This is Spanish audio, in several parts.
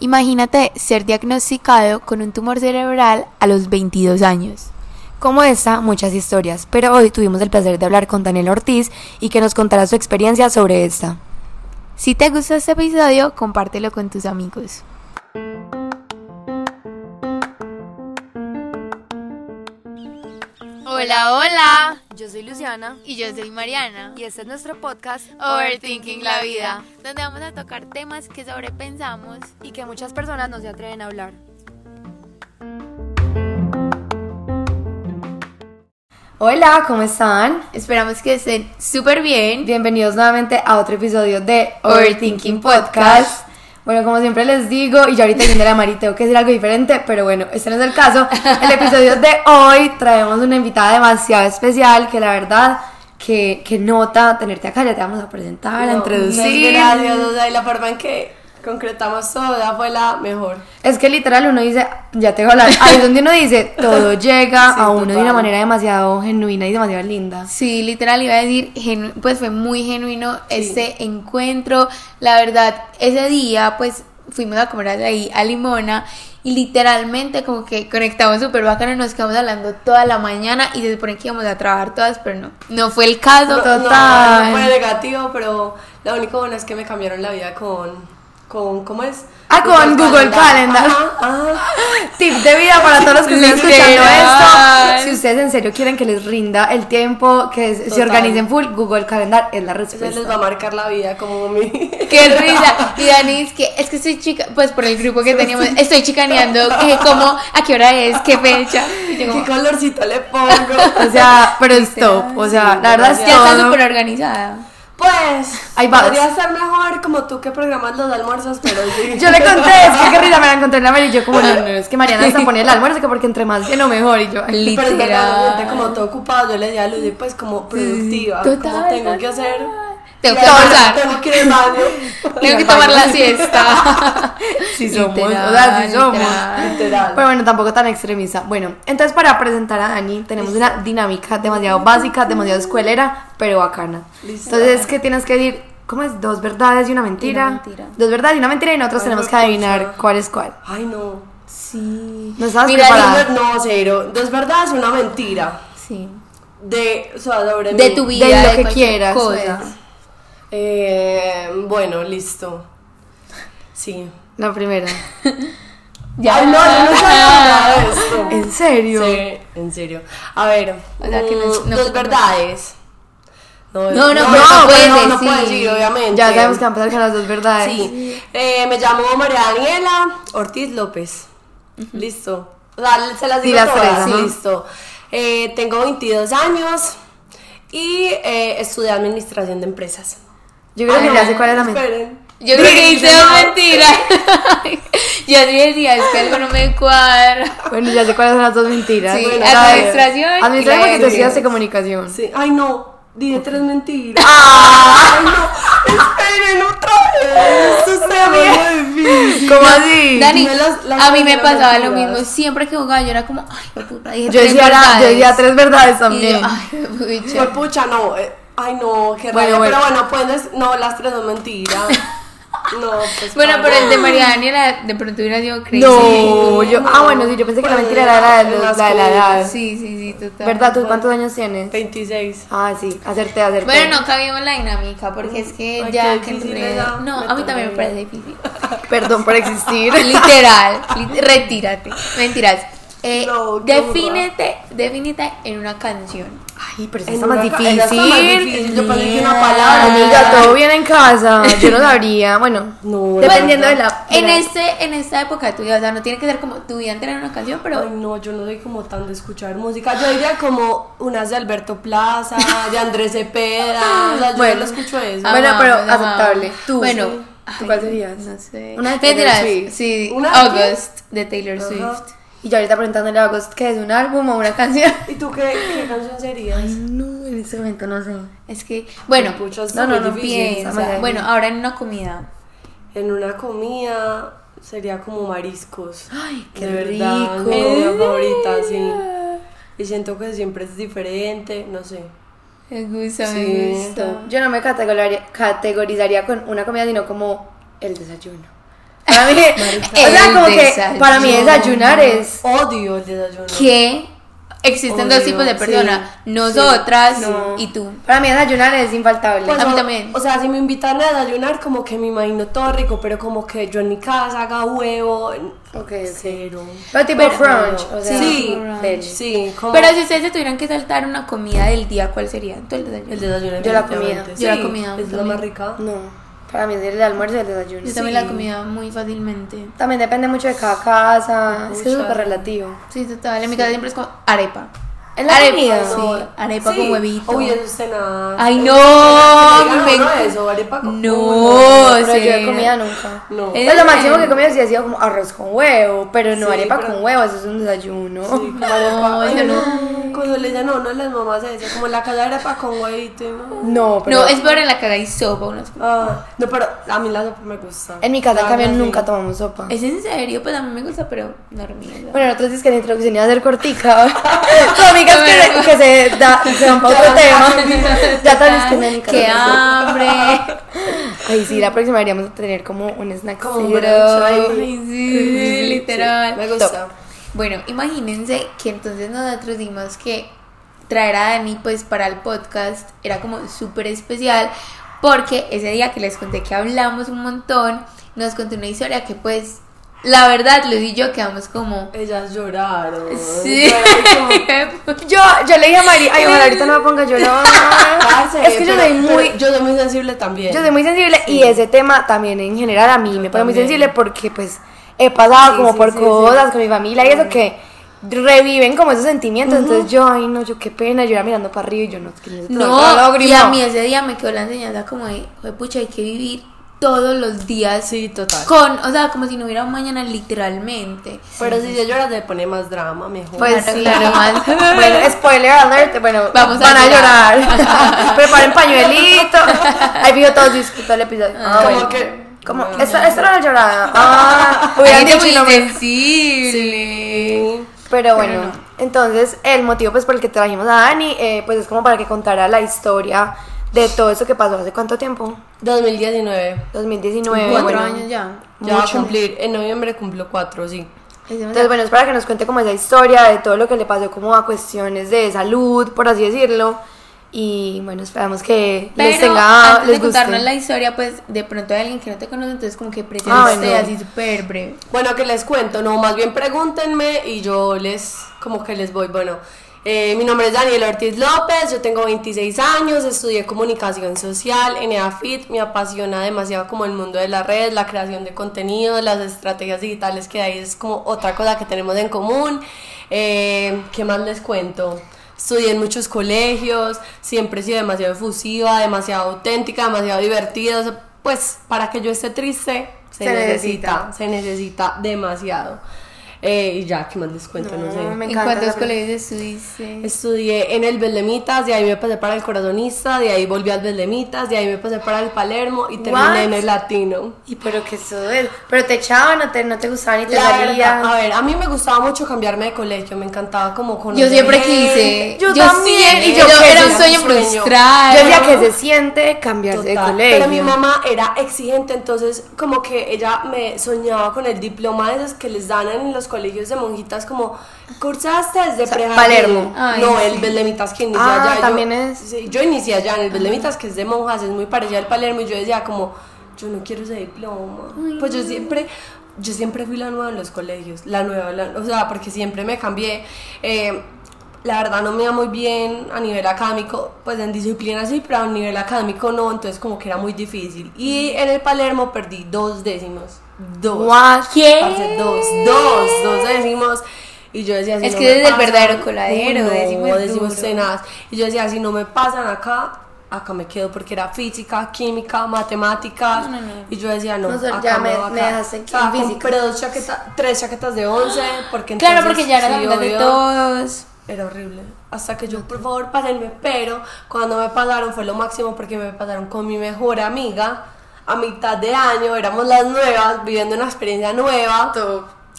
Imagínate ser diagnosticado con un tumor cerebral a los 22 años. Como esta, muchas historias, pero hoy tuvimos el placer de hablar con Daniel Ortiz y que nos contará su experiencia sobre esta. Si te gusta este episodio, compártelo con tus amigos. Hola, hola. Yo soy Luciana Y yo soy Mariana. y este es nuestro podcast Overthinking la vida, donde vamos a tocar temas que sobrepensamos. y que muchas personas no se atreven a hablar. Hola, ¿cómo están? Esperamos que estén súper bien. Bienvenidos nuevamente a otro episodio de Overthinking Podcast. Bueno, como siempre les digo, y yo ahorita viendo la Mari tengo que decir algo diferente, pero bueno, este no es el caso. El episodio de hoy traemos una invitada demasiado especial que la verdad que, que nota tenerte acá, ya te vamos a presentar, a introducir. Gracias, o sea, y la forma en que concretamos todo fue la mejor. Es que literal uno dice, ya te voy a hablar, ahí es donde uno dice, todo llega Sí, a uno de una total. manera demasiado genuina y demasiado linda. Sí, literal iba a decir, pues fue muy genuino este encuentro. La verdad, ese día pues fuimos a comer ahí a Limona y literalmente como que conectamos súper bacano, nos quedamos hablando toda la mañana y se supone que íbamos a trabajar todas, pero no, no fue el caso. No, Total. no, no fue negativo, pero lo único bueno es que me cambiaron la vida con, con ¿cómo es? Ah, con Google Calendar. Ajá, ajá. Tip de vida para todos los que están escuchando esto. Si ustedes en serio quieren que les rinda el tiempo, que se Total. organicen full, Google Calendar es la Eso les va respuesta. a marcar la vida como mi... Qué risa. Y Dani es que es que estoy chica, pues por el grupo que teníamos, estoy chicaneando que como a qué hora es, qué fecha. Yo ¿Qué colorcito le pongo? O sea, pero es top. O sea, la verdad es ya está súper organizada. Pues, Ahí podría ser mejor como tú que programas los almuerzos, pero sí. Yo le conté, es que qué risa me la encontré en la mail y yo como, no, no, es que Mariana está poniendo el almuerzo que porque entre más lleno mejor y yo, ay, Pero es verdad, Literal. siento como todo ocupado, yo le di a Lucy pues como productiva, Total, como tengo que hacer... Tengo que almorzar. Tengo que ir al baño. Tengo que tomar la siesta. sí somos, Literal, o sea, sí somos. literal. Literal. Pero bueno, tampoco tan extremista. Bueno, entonces para presentar a Dani tenemos una dinámica demasiado básica, demasiado escuelera, pero bacana. Listo. Entonces, ¿qué tienes que decir? ¿Cómo es? Dos verdades y una mentira. Y una mentira. Dos verdades y una mentira y nosotros Ay, tenemos que adivinar cuál es cuál. Ay, no. Sí. ¿No estabas Mira, preparada? No, cero. Dos verdades y una mentira. Sí. De, o sea, sobre De mí. tu vida, De lo de que quieras, cosa. Pues. Eh, bueno, listo. Sí. La primera. Ya. Ay, no, yo no sabía nada de esto. ¿En serio? Sí, en serio. A ver, O sea, que no es- mm, no dos verdades. No, no, no, pero no, no no decir. puedo decir, obviamente. Ya sabemos que va a empezar con las dos verdades. Sí. Eh, me llamo María Daniela Ortiz López. Listo. O sea, se las Sí, digo las todas. tres. Listo. Eh, tengo 22 años y eh, estudié administración de empresas. Yo creo que ya sé cuál es la mentira. Esperen. Yo creo que hice no. mentiras. Yo sí decía, es que algo no me cuadra. Bueno, ya sé cuáles son las dos mentiras. Sí, Bueno, administración. y Administración porque tú de- estudiaste comunicación. Sí. Ay, no. Dije tres mentiras. Ah. Ay, no. Esperen otra vez. Esto está muy difícil. ¿Cómo así? Dani, las- las a mí me pasaba lo mismo. Siempre que jugaba, yo era como, ay, puta, dije Yo tres decía, yo decía tres verdades Y también. yo, ay, pucha. Fue pucha, no. eh, ay, no, qué Bueno, rabia. bueno. Pero bueno, puedes. No, las tres son mentiras. No, pues. Bueno, pero el de María Daniela de pronto hubiera sido crazy. No, yo. no. Ah, bueno, sí, yo pensé que la mentira era la de, los- las la de la edad. Sí, sí, sí, total. ¿Verdad? ¿Tú cuántos años tienes? 26. Ah, sí, acerté, acerté. Bueno, no cabíamos la dinámica porque es que Ay, ya que era. No, Me a mí también me parece difícil. Perdón por existir. Literal, lit- retírate. Mentiras. Eh, No, defínete, defínete en una canción. Ay, pero eso está más difícil. está más difícil. Yo pensé que una palabra. Amiga, todo bien en casa. Yo no sabría. Bueno, No, dependiendo de la. En la- este, en esta época de tu vida, o sea, no tiene que ser como tu vida entera en una canción, pero Ay, no, yo no soy como tan de escuchar música. Yo diría como unas de Alberto Plaza, de Andrés Cepeda. O sea, yo Bueno. no escucho eso. Ah, Bueno, pero amamos. aceptable. Tú. Bueno, ¿Tú ay, cuál serías? No sé. Una de Taylor Swift. Sí, ¿Una de August de Taylor. Swift. Y yo ahorita preguntándole a August que es un álbum o una canción. ¿Y tú qué, qué canción serías? No, en este momento no sé. Es que, bueno, Pucha, no, no, no piensa. Bueno, ahora en una comida. En una comida sería como mariscos. Ay, qué de verdad, rico. mi comida favorita, sí. Y siento que siempre es diferente, no sé. Me gusta, Sí. me gusta. Yo no me categorizaría, categorizaría con una comida, sino como el desayuno. Para mí, o sea, como que para mí desayunar es Odio el desayuno. que existen dos tipos de sí, personas, sí. nosotras No. y tú. Para mí desayunar es infaltable. Pues, A mí o- también. O sea, si me invitan a desayunar, como que me imagino todo rico, pero como que yo en mi casa haga huevo. ok. Cero. Pero tipo brunch, no. o sea, sí, deli. sí, como Pero si ustedes se tuvieran que saltar una comida del día, ¿cuál sería? ¿Tú el desayuno? el desayuno. Yo la comida. Yo la Sí, comida Es la más rica. No, para mí es el almuerzo y el desayuno. Yo también Sí. la comida muy fácilmente. También depende mucho de cada casa, es que es Pucha. súper relativo. Sí, total. En mi casa siempre es como arepa. ¿En la arepa, comida? Sí, arepa Sí. con huevito. Uy, eso es nada. Ay, no, me me enc- eso, arepa con No, Uy, Pero yo he sí. comido nunca. No. Eh, Pues lo máximo que he comido sí ha sido como arroz con huevo, pero no Sí, arepa pero- con huevo, eso es un desayuno. Sí, como arepa. Ay, yo no. Cuando le dicen no, no las mamás se dice como la casa de arepa con huevito y no. No, pero No, es peor en la que hagáis sopa. Unas... Ah, no, pero a mí la sopa me gusta. en mi casa en cambio sí. nunca tomamos sopa. ¿Es en serio? Pues a mí me gusta, pero dormida. Bueno, nosotros es que la introducción iba a ser cortica. Amigas que, se, que se, da, se van para otro tema. Ya ni ¡Qué hambre! Ay, sí, la próxima deberíamos tener como un snack. Como un. Ay, sí, literal. Me gusta. Bueno, imagínense que entonces nosotros dimos que traer a Dani pues para el podcast era como súper especial porque ese día que les conté que hablamos un montón, nos contó una historia que pues la verdad Luz y yo quedamos como... Ellas lloraron. Sí. Yo, yo le dije a Mari, ay, ojalá ahorita no me ponga a llorar. Es que yo soy muy, Yo soy muy sensible también. yo soy muy sensible y ese tema también en general a mí me pone muy sensible porque pues he pasado Sí, como sí, por sí, cosas con mi familia y eso que reviven como esos sentimientos. Entonces yo, ay, no, yo qué pena, yo iba mirando para arriba y yo no, es que no y a mí ese día me quedó la enseñanza como de, "Jue pucha, hay que vivir todos los días Sí, total. con, o sea, como si no hubiera un mañana literalmente. Pero si ya lloras, le pone más drama, mejor. Pues Claro, sí. claro, más. Bueno, spoiler alert, bueno, Vamos a van a llorar. llorar. Preparen pañuelito. Ahí vio todos disfrutó el episodio. Ah, Como bueno. que- Como, No. esta, esta era la llorada. Ah, hubieran dicho muy y no me- sensible. Sí. Pero bueno, entonces el motivo pues por el que trajimos a Dani, eh, pues es como para que contara la historia de todo eso que pasó hace cuánto tiempo, 2019. 2019. Cuatro bueno. años ya. Ya va a cumplir. En noviembre cumplo cuatro, sí. Entonces bueno, es para que nos cuente como esa historia de todo lo que le pasó como a cuestiones de salud, por así decirlo. Y bueno, esperamos que les tenga, antes les de contarnos guste. la historia, pues de pronto hay alguien que no te conoce, entonces como que Ah, presente bueno. así súper breve. Bueno, que les cuento, no, más bien pregúntenme y yo les, como que les voy, bueno, eh, mi nombre es Daniel Ortiz López, yo tengo 26 años, estudié comunicación social en EAFIT, me apasiona demasiado como el mundo de las redes, la creación de contenido, las estrategias digitales que ahí es como otra cosa que tenemos en común. Eh, ¿Qué más les cuento? Estudié en muchos colegios, siempre he sido demasiado efusiva, demasiado auténtica, demasiado divertida. o sea, pues para que yo esté triste, se, Se necesita, necesita. se necesita demasiado. Eh, y ya, ¿qué más les cuento? No, No, sé. me ¿En cuántos colegios estuviste? Estudié en el Beldemitas, de ahí me pasé para el Corazonista, de ahí volví al Beldemitas, de ahí me pasé para el Palermo y terminé What? en el Latino. Y pero que eso es, pero te echaban, no te, no te gustaban y te verdad, a ver, a mí me gustaba mucho cambiarme de colegio, me encantaba como conocer Yo siempre quise. Yo también, siempre- y yo yo qué era un sueño frustrado. Yo decía que se siente cambiarse de Total, colegio. Pero mi mamá era exigente, entonces como que ella me soñaba con el diploma de esos que les dan en los colegios de monjitas como cursaste desde sea, prejardín". Palermo. Ay, no, sí. el Beldemitas que inicia Ah, allá. yo- también es. sí, yo inicié allá en el Beldemitas que es de monjas, es muy parecido al Palermo y yo decía como yo no quiero ese diploma. pues yo siempre yo siempre fui la nueva en los colegios, la nueva, la- o sea, porque siempre me cambié. eh, la verdad no me iba muy bien a nivel académico, pues en disciplina sí, pero a nivel académico no, entonces como que era muy difícil. Y en el Palermo perdí dos décimos. Dos. ¿Qué? Parce, dos, dos, dos décimos. Y yo decía, si Es no que desde el verdadero coladero, Uy, no, décimo es décimos duro. tenaz. Y yo decía, si no me pasan acá, acá me quedo porque era física, química, matemáticas. No, no, no. Y yo decía, no, acá ya me, voy me acá. dejaste O sea, compré dos chaquetas, tres chaquetas de 11, porque Claro, entonces, porque ya era la sí, mitad de todos. Era horrible. Hasta que yo, por favor, pásenme. Pero cuando me pasaron fue lo máximo porque me pasaron con mi mejor amiga. A mitad de año, éramos las nuevas, viviendo una experiencia nueva.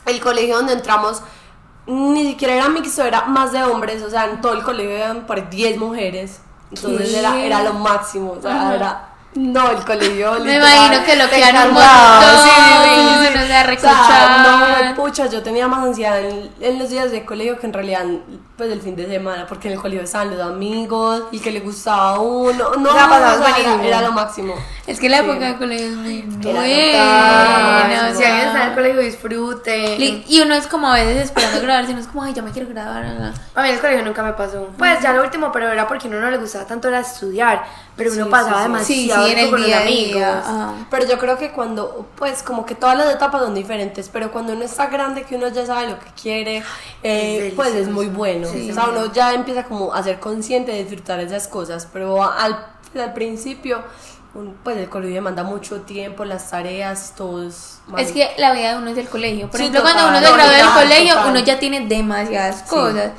El colegio donde entramos ni siquiera era mixto, era más de hombres. O sea, en todo el colegio eran por 10 mujeres. Entonces ¿Qué? era, era lo máximo. O sea, Ajá. era No, el colegio. Me literal, imagino que lo te quedan un montón, sí, sí, sí, sí. no se O sea, no, pucha, yo tenía más ansiedad en, en los días de colegio que en realidad, pues, el fin de semana, porque en el colegio estaban los amigos, y que le gustaba a uno. No, O sea, pasabas o sea, era, era lo máximo. Es que la Sí. época de colegio es muy buena. si alguien está en el colegio, disfrute. Y uno es como a veces esperando graduarse, uno es como, ay, ya me quiero graduar. ah". A mí el colegio nunca me pasó. Pues ya lo último, pero era porque a uno no le gustaba tanto era estudiar. Pero uno Sí, pasaba sí, sí. demasiado Sí, en el con los día a amigos. día. ajá. Pero yo creo que cuando, pues como que todas las etapas son diferentes, pero cuando uno está grande, que uno ya sabe lo que quiere, eh, Es pues es muy bueno. Sí. O sea, uno ya empieza como a ser consciente de disfrutar esas cosas, pero al, al principio, un- pues el colegio demanda mucho tiempo, las tareas, todos... Es que la vida de uno es el colegio. Por Sí, ejemplo, cuando uno se gradúa del colegio, total. uno ya tiene demasiadas cosas.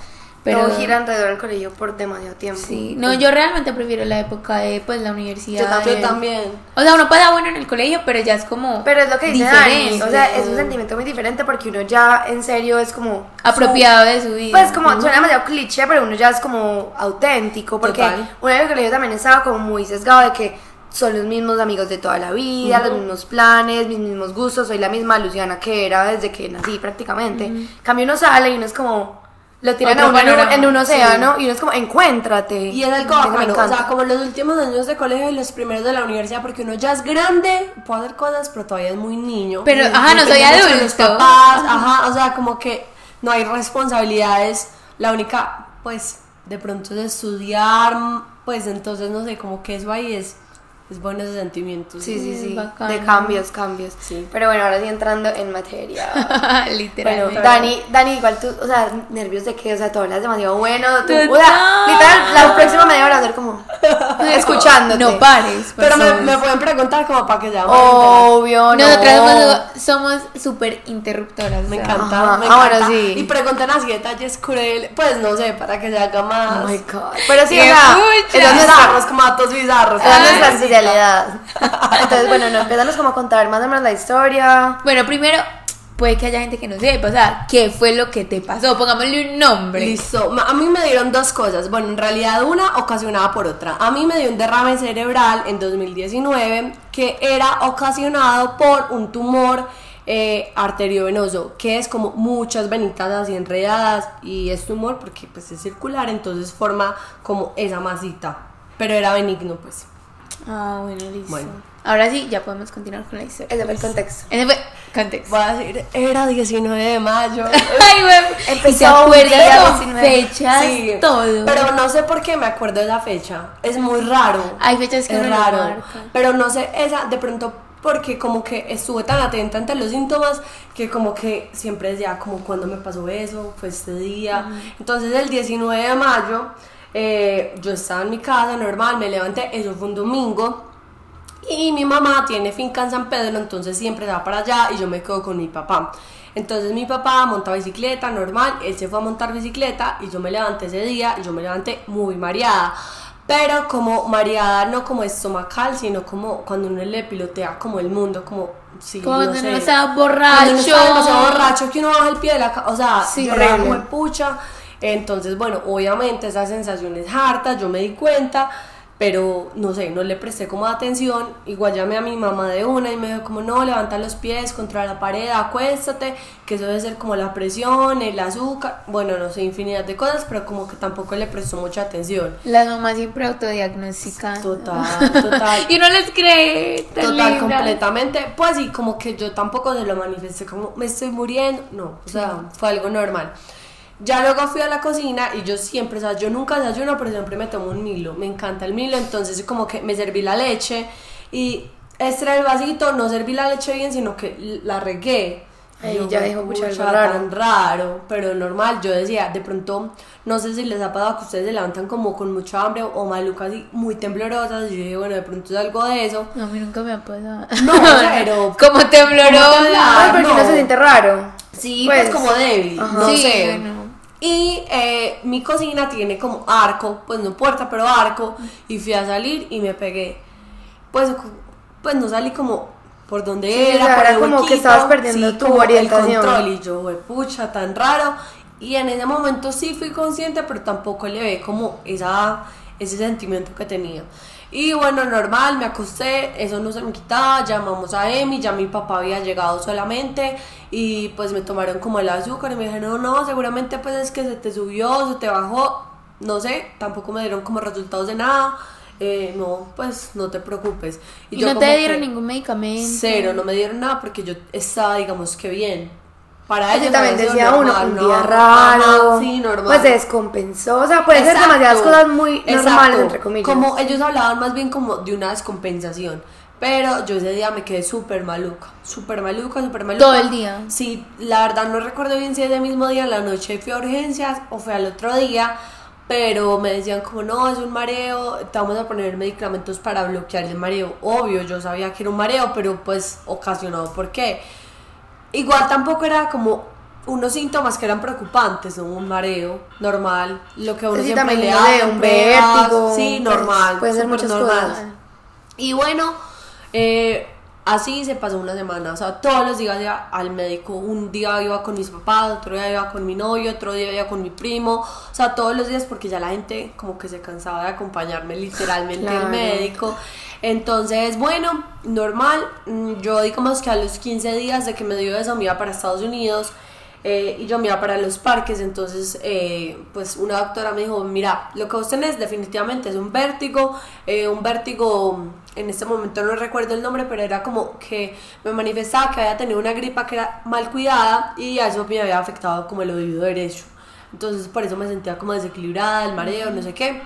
Pero Todo gira alrededor del colegio por demasiado tiempo. sí, no, yo realmente prefiero la época de pues la universidad. Yo también. Yo también. O sea, uno pasa bueno en el colegio, pero ya es como Pero es lo que dice Dani, o sea, es un sentimiento muy diferente porque uno ya en serio es como apropiado de su vida. Pues como suena demasiado cliché, pero uno ya es como auténtico, porque Total. uno en el colegio también estaba como muy sesgado de que son los mismos amigos de toda la vida, los mismos planes, mis mismos gustos, soy la misma Luciana que era desde que nací prácticamente. Cambio uno sale y uno es como, lo tiran a uno en un, panorama, en un océano y uno es como, encuéntrate. Y es algo bacano, o sea, como los últimos años de colegio y los primeros de la universidad, porque uno ya es grande, puede hacer cosas, pero todavía es muy niño. Pero, Y- ajá, y no soy de los adulto. papás, ajá, o sea, como que no hay responsabilidades, la única, pues, de pronto es estudiar, pues, entonces, no sé, como que eso ahí es, es bueno ese sentimiento. Sí, sí, sí, de cambios, cambios. Sí. Pero bueno, ahora sí entrando en materia. Bueno, Literalmente. Dani, Dani, igual tú, o sea, nervios de qué, o sea, tú hablas demasiado bueno, tú, o Total. sea, literal, la próxima media hora a ser como escuchándote. No pares. Pero me, me pueden preguntar como para que más Obvio, no. Nosotras somos- súper interruptoras. Me encanta, Ajá, me ahora encanta. sí. Y preguntan así detalles cruel, pues no sé, para que se haga más. Oh my god. Pero sí, o ¡Qué sea, pucha! esa es nuestra, bizarros, como datos bizarros. esa especialidad. Entonces, bueno, no, empezamos como a contar más o menos la historia. Bueno, primero, puede que haya gente que no sepa, o sea, ¿qué fue lo que te pasó? Pongámosle un nombre. Listo. A mí me dieron dos cosas. Bueno, en realidad una ocasionada por otra. A mí me dio un derrame cerebral en 2019 que era ocasionado por un tumor eh, arteriovenoso, que es como muchas venitas así enredadas y es tumor porque pues es circular, entonces forma como esa masita. Pero era benigno, pues. Ah, bueno, listo. Bueno. Ahora sí, ya podemos continuar con la historia. Ese fue el contexto. Ese fue contexto. Voy a decir, era 19 de mayo. Ay, güey. Empezó ¿Y se un acuerdas día con 19? fechas? Sí, todo. Pero no sé por qué me acuerdo de esa fecha. Es muy raro. Hay fechas que es lo raro. marca. Pero no sé, esa de pronto porque como que estuve tan atenta ante los síntomas que como que siempre decía como cuando me pasó eso, fue este día. Entonces el 19 de mayo eh, yo estaba en mi casa normal, me levanté, eso fue un domingo. Y mi mamá tiene finca en San Pedro, entonces siempre va para allá y yo me quedo con mi papá. Entonces mi papá monta bicicleta normal, él se fue a montar bicicleta y yo me levanté ese día y yo me levanté muy mareada. Pero como mareada no como estomacal, sino como cuando uno le pilotea como el mundo, como sí, Como no cuando sé. uno está Cuando borracho. está demasiado borracho que uno baja el pie de la o sea, Sí, yo como pucha. Entonces, bueno, obviamente esas sensaciones hartas, yo me di cuenta, pero no sé, no le presté como atención. Igual llamé a mi mamá de una y me dijo como no, levanta los pies contra la pared, acuéstate, que eso debe ser como la presión, el azúcar, bueno, no sé, infinidad de cosas, pero como que tampoco le prestó mucha atención. Las mamás siempre autodiagnostican. Total, total. y no les cree. Total, linda. completamente. Pues sí, como que yo tampoco se lo manifesté como me estoy muriendo. No, o sea, fue algo normal. Ya luego fui a la cocina y yo siempre, o sea, yo nunca desayuno, pero siempre me tomo un Milo. Me encanta el Milo, entonces como que me serví la leche y este era el vasito, no serví la leche bien, sino que la regué. Yo, ya dijo, "Pucha, pucha, algo raro". tan raro, pero normal. Yo decía, de pronto, no sé si les ha pasado que ustedes se levantan como con mucha hambre o malucas y muy temblorosas. Y yo dije, bueno, de pronto es algo de eso. No, a mí nunca me ha pasado. No, pero Como temblorosa. Como temblar. Ay, porque no. no se siente raro. Sí, pues, como débil, Ajá. no Sí, sé. bueno. Y eh, mi cocina tiene como arco, pues no puerta, pero arco. Y fui a salir y me pegué. Pues, pues no salí como por donde Sí, era. por era el como que estabas perdiendo tu como orientación. El control y yo, pucha, tan raro. Y en ese momento sí fui consciente, pero tampoco le ve como esa, ese sentimiento que tenía. Y bueno, normal, me acosté, eso no se me quitaba, llamamos a Emi, ya mi papá había llegado solamente y pues me tomaron como el azúcar y me dijeron, no, no, seguramente pues es que se te subió, se te bajó, no sé, tampoco me dieron como resultados de nada. Eh, no, pues no te preocupes. ¿Y, no te dieron ningún medicamento? Cero, no me dieron nada porque yo estaba, digamos que bien. Para ellos también había sido decía uno, normal, un día Ajá, raro, sí, normal. pues se descompensó, o sea, puede ser demasiadas cosas muy normales, exacto. entre comillas. Como ellos hablaban más bien como de una descompensación. Pero yo ese día me quedé súper maluca, súper maluca, súper maluca. Todo el día. Sí, la verdad no recuerdo bien si ese mismo día, en la noche fui a urgencias o fue al otro día, pero me decían como no, es un mareo, te vamos a poner medicamentos para bloquear el mareo. Obvio, yo sabía que era un mareo, pero pues ocasionado por qué. Igual tampoco era como unos síntomas que eran preocupantes, ¿no? Un mareo normal, lo que uno Sí, siempre le da, un vértigo, sí, pues, normal, puede ser muchas normal. cosas. Y bueno, eh, así se pasó una semana, o sea, todos los días iba al médico, un día iba con mis papás, otro día iba con mi novio, otro día iba con mi primo, o sea, todos los días porque ya la gente como que se cansaba de acompañarme literalmente al médico. Entonces, bueno, normal, mm, yo digamos que a los 15 días de que me dio eso me iba para Estados Unidos. eh, y yo me iba para los parques, entonces eh, pues una doctora me dijo, mira, lo que vos tenés definitivamente es un vértigo, eh, un vértigo, en este momento no recuerdo el nombre, pero era como que me manifestaba que había tenido una gripa que era mal cuidada y a eso me había afectado como el oído derecho. Entonces por eso me sentía como desequilibrada, el mareo, no sé qué.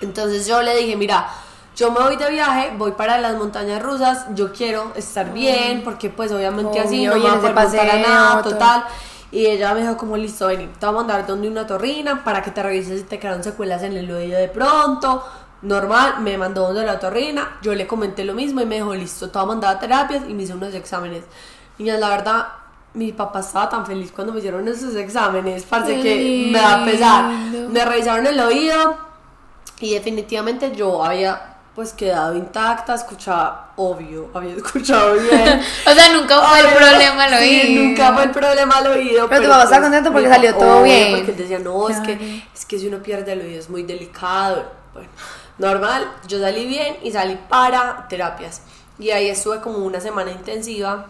Entonces yo le dije, mira, yo me voy de viaje, voy para las montañas rusas, yo quiero estar bien, porque pues obviamente así no me va a montar a paseo, nada, todo. total. Y ella me dijo como listo, vení, te vamos a mandar donde una torrina para que te revises si te quedaron secuelas en el oído de pronto. Normal, me mandó donde la torrina, yo le comenté lo mismo y me dijo listo, te voy a terapias y me hizo unos exámenes. Niñas, la verdad, mi papá estaba tan feliz cuando me hicieron esos exámenes, parce Qué que me da pesar. Me revisaron el oído y definitivamente yo había pues quedado intacta, escuchaba, obvio, había escuchado bien. O sea, nunca fue el problema al sí, oído. nunca fue el problema al oído. Pero tu papá estaba contento porque salió todo bien. Porque él decía, no, es, que, es que si uno pierde el oído es muy delicado. Bueno, normal, yo salí bien y salí para terapias. Y ahí estuve como una semana intensiva.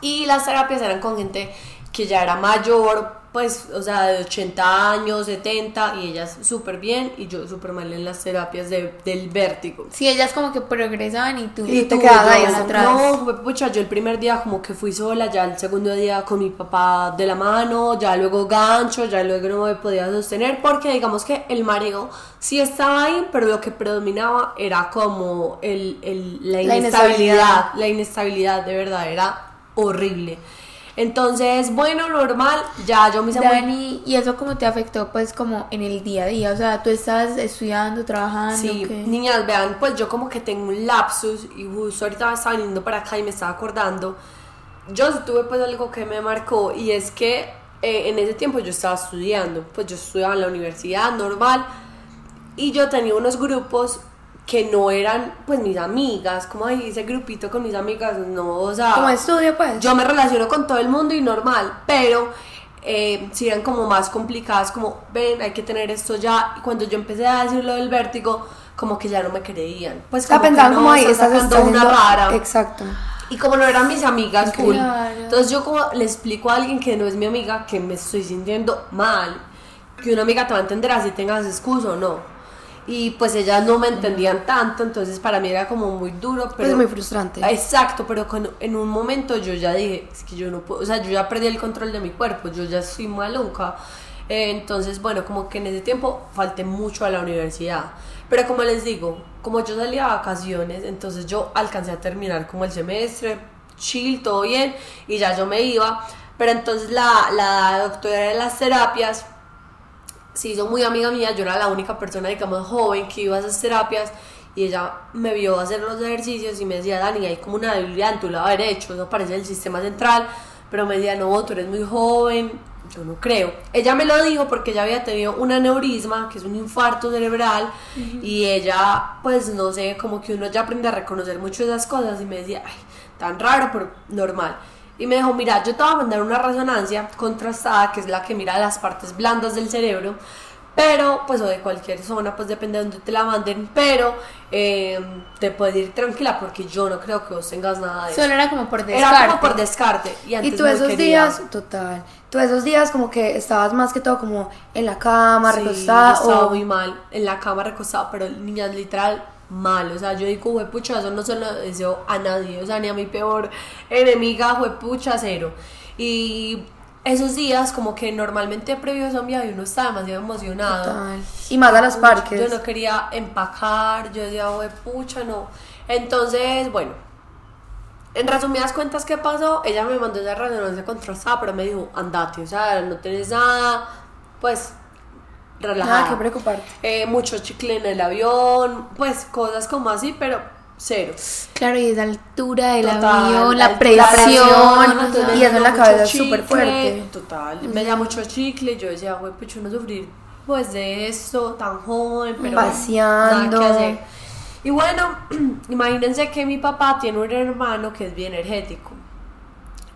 Y las terapias eran con gente que ya era mayor, pues, o sea, de 80 años, 70, y ellas súper bien, y yo súper mal en las terapias de- del vértigo. Sí, ellas como que progresaban y tú. Y te tú, quedabas yo, ahí atrás. No, pucha, yo el primer día como que fui sola, ya el segundo día con mi papá de la mano, ya luego gancho, ya luego no me podía sostener porque digamos que el mareo sí estaba ahí, pero lo que predominaba era como el, el- la La inestabilidad, inestabilidad. la inestabilidad de verdad era horrible. Entonces, bueno, normal, ya yo me hice muy- Dani, ¿y eso cómo te afectó pues como en el día a día? O sea, tú estás estudiando, trabajando, Sí, ¿qué? niñas, vean, pues yo como que tengo un lapsus y justo ahorita estaba viniendo para acá y me estaba acordando. Yo tuve pues algo que me marcó y es que eh, en ese tiempo yo estaba estudiando, pues yo estudiaba en la universidad normal y yo tenía unos grupos que no eran pues mis amigas, como ahí ese grupito con mis amigas, no, o sea, Como estudio, pues. yo me relaciono con todo el mundo y normal, pero eh, si eran como más complicadas, como ven, hay que tener esto ya. Y cuando yo empecé a decir lo del vértigo, como que ya no me creían. Pues como pensando no, como ahí, estás sacando una rara. Exacto. Y como no eran mis amigas, full. Claro. Entonces yo como le explico a alguien que no es mi amiga que me estoy sintiendo mal, que una amiga te va a entender así tengas excusa o no. Y pues ellas no me entendían tanto, entonces para mí era como muy duro, pero... Pues muy frustrante. Exacto, pero con- en un momento yo ya dije, es que yo no puedo, o sea, yo ya perdí el control de mi cuerpo, yo ya estoy maluca. Eh, entonces, bueno, como que en ese tiempo falté mucho a la universidad. Pero como les digo, como yo salía a vacaciones, entonces yo alcancé a terminar como el semestre, chill, todo bien, y ya yo me iba. Pero entonces la, la doctora de las terapias se hizo muy amiga mía, yo era la única persona, digamos, joven que iba a esas terapias y ella me vio hacer los ejercicios y me decía, Dani, hay como una debilidad en tu lado derecho, eso parece el sistema central, pero me decía, no, tú eres muy joven, yo no creo. Ella me lo dijo porque ella había tenido un aneurisma, que es un infarto cerebral, y ella, pues no sé, como que uno ya aprende a reconocer mucho esas cosas y me decía, ay, tan raro, pero normal. Y me dijo, mira, yo te voy a mandar una resonancia contrastada, que es la que mira las partes blandas del cerebro, pero pues o de cualquier zona, pues depende de donde te la manden, pero eh, te puedes ir tranquila porque yo no creo que vos tengas nada de eso. Solo era como por Era descarte. como por descarte. Y, Y antes tú no esos quería. días, total, tú esos días como que estabas más que todo como en la cama, Sí, recostada yo estaba o... muy mal, en la cama recostada, pero niñas literal mal, o sea, yo digo, huepucha, eso no se lo deseo a nadie, o sea, ni a mi peor enemiga, huepucha, cero. Y esos días, como que normalmente previo a viaje uno está demasiado emocionado. Total. Y más a los parques. Yo no quería empacar, yo decía, huepucha, no. Entonces, bueno, en resumidas cuentas, ¿qué pasó? Ella me mandó esa resonancia contrastada, pero me dijo, andate, o sea, no tienes nada, pues, relajada. Nada que preocuparte. Eh, mucho chicle en el avión, pues, cosas como así, pero cero. Claro, y esa altura del Total, avión, la la presión. presión, ajá. me y eso en la cabeza súper fuerte. Total, me da mucho chicle. Yo decía, güey, pues yo no sufrir pues de esto tan joven, pero Paseando. nada que hacer. Y bueno, imagínense que mi papá tiene un hermano que es bioenergético.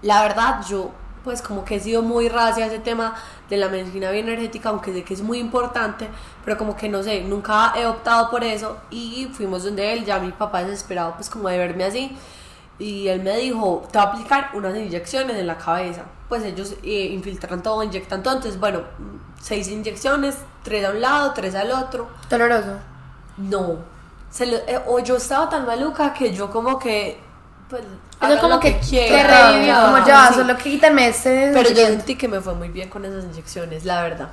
La verdad, yo pues como que he sido muy racia ese tema de la medicina bioenergética, aunque sé que es muy importante, pero como que no sé, nunca he optado por eso y fuimos donde él, ya mi papá desesperado pues como de verme así y él me dijo, te va a aplicar unas inyecciones en la cabeza. Pues ellos eh, infiltran todo, inyectan todo, entonces bueno, seis inyecciones, tres a un lado, tres al otro. Doloroso. No. Se lo- eh, o yo estaba tan maluca que yo como que... Pues, Eso como lo que te revivió. Como ya, Sí. solo quítame este... Pero yo sentí que me fue muy bien con esas inyecciones, la verdad.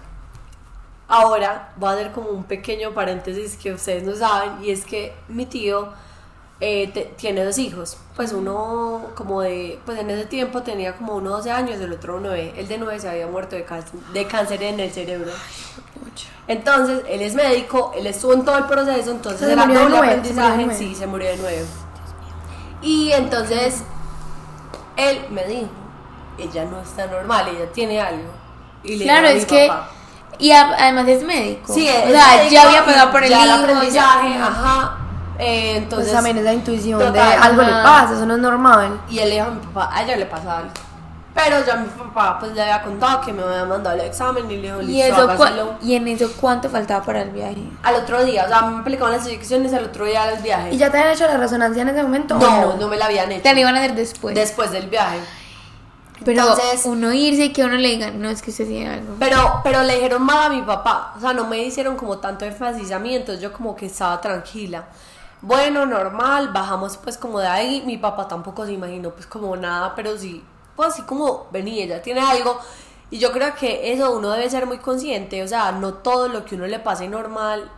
Ahora voy a hacer como un pequeño paréntesis que ustedes no saben y es que mi tío eh, te- tiene dos hijos. Pues uno como de, pues en ese tiempo tenía como uno 12 años, el otro 9. El de 9 se había muerto de cáncer, de cáncer en el cerebro. Entonces, él es médico, él estuvo en todo el proceso, entonces ¿Se era de aprendizaje. Sí, se murió de nuevo. Y entonces, él me dijo, ella no está normal, ella tiene algo. Y le Claro, es mi que. papá. Y a- además es médico. Sí, o es sea, médico ya había y pasado por el ya hijo. aprendizaje, ya- ajá. Eh, entonces, Entonces también esa intuición de algo le pasa, eso no es normal. Y él le dijo a mi papá, a ella le pasa algo. Pero ya mi papá pues le había contado que me había mandado el examen y le dijo, Y, listo, eso, hágaselo". y en eso, ¿cuánto faltaba para el viaje? Al otro día, o sea, me aplicaban las inyecciones al otro día del viaje. ¿Y ya te habían hecho la resonancia en ese momento? no, no me la habían hecho. Te lo iban a hacer después. Después del viaje. pero entonces- uno irse y que uno le diga, no, es que usted tiene algo. Pero, pero le dijeron mal a mi papá. O sea, no me hicieron como tanto énfasis a mí, entonces yo como que estaba tranquila. Bueno, normal, bajamos pues como de ahí. Mi papá tampoco se imaginó pues como nada, pero sí, pues así como venía, ella tiene algo. Y yo creo que eso uno debe ser muy consciente. O sea, no todo lo que uno le pase normal,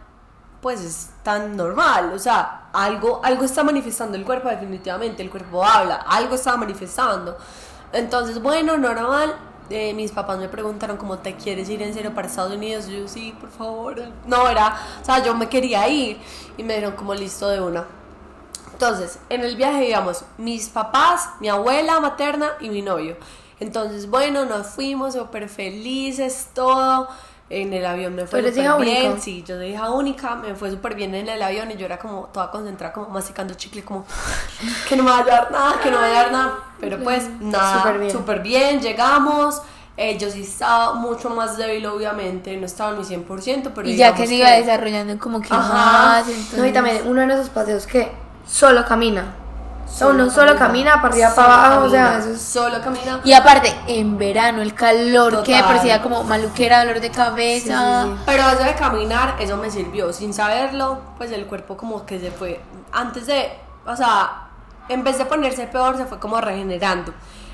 pues es tan normal. O sea, algo, algo está manifestando el cuerpo definitivamente. El cuerpo habla, algo está manifestando. Entonces, bueno, normal. eh, mis papás me preguntaron cómo te quieres ir en serio para Estados Unidos. Yo, sí, por favor. No, era, o sea, yo me quería ir. Y me dijeron como listo de una. Entonces, en el viaje íbamos mis papás, mi abuela materna y mi novio. Entonces, bueno, nos fuimos súper felices, todo. En el avión me fue ¿Tú eres súper bien. única? Sí, yo soy hija única, me fue súper bien en el avión y yo era como toda concentrada, como masticando chicle, como que no me va a dar nada, que no me va a dar nada. Pero pues nada, Súper bien. súper bien, llegamos. Eh, yo sí estaba mucho más débil, obviamente, no estaba ni 100%, pero y ya digamos que se iba desarrollando como que Ajá. más. Entonces... No, y también uno de esos paseos que solo camina. Uno Solo solo camina. camina para arriba, Solo para abajo, o sea, camina, eso es... Solo camina. Y aparte, en verano, el calor que Total. sí da como maluquera, dolor de cabeza. Sí, sí, sí. Pero eso de caminar, eso me sirvió. Sin saberlo, pues el cuerpo como que se fue. Antes de, o sea, en vez de ponerse peor, se fue como regenerando.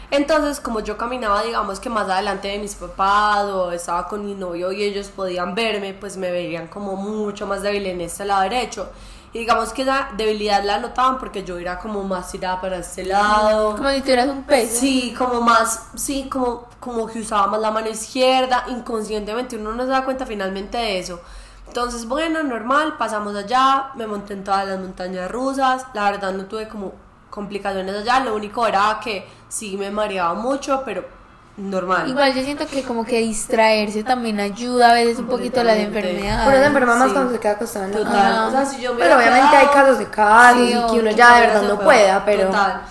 Entonces, como yo caminaba, digamos que más adelante de mis papás o estaba con mi novio y ellos podían verme, pues me veían como mucho más débil en este lado derecho. Y digamos que esa debilidad la notaban porque yo era como más tirada para este lado. Como si tuvieras un peso. Sí, como más, sí, como, como que usaba más la mano izquierda, inconscientemente uno no se da cuenta finalmente de eso. Entonces, bueno, normal, pasamos allá, me monté en todas las montañas rusas, la verdad no tuve como complicaciones allá, lo único era que sí me mareaba mucho, pero normal. Igual yo siento que como que distraerse también ayuda a veces un poquito a las enfermedades. Por eso enferma más Sí. cuando se queda acostada en la Total, cama. o sea, si yo me Pero obviamente hay quedado- casos de casos Sí, y que uno ya de verdad no peor. pueda, pero... Total.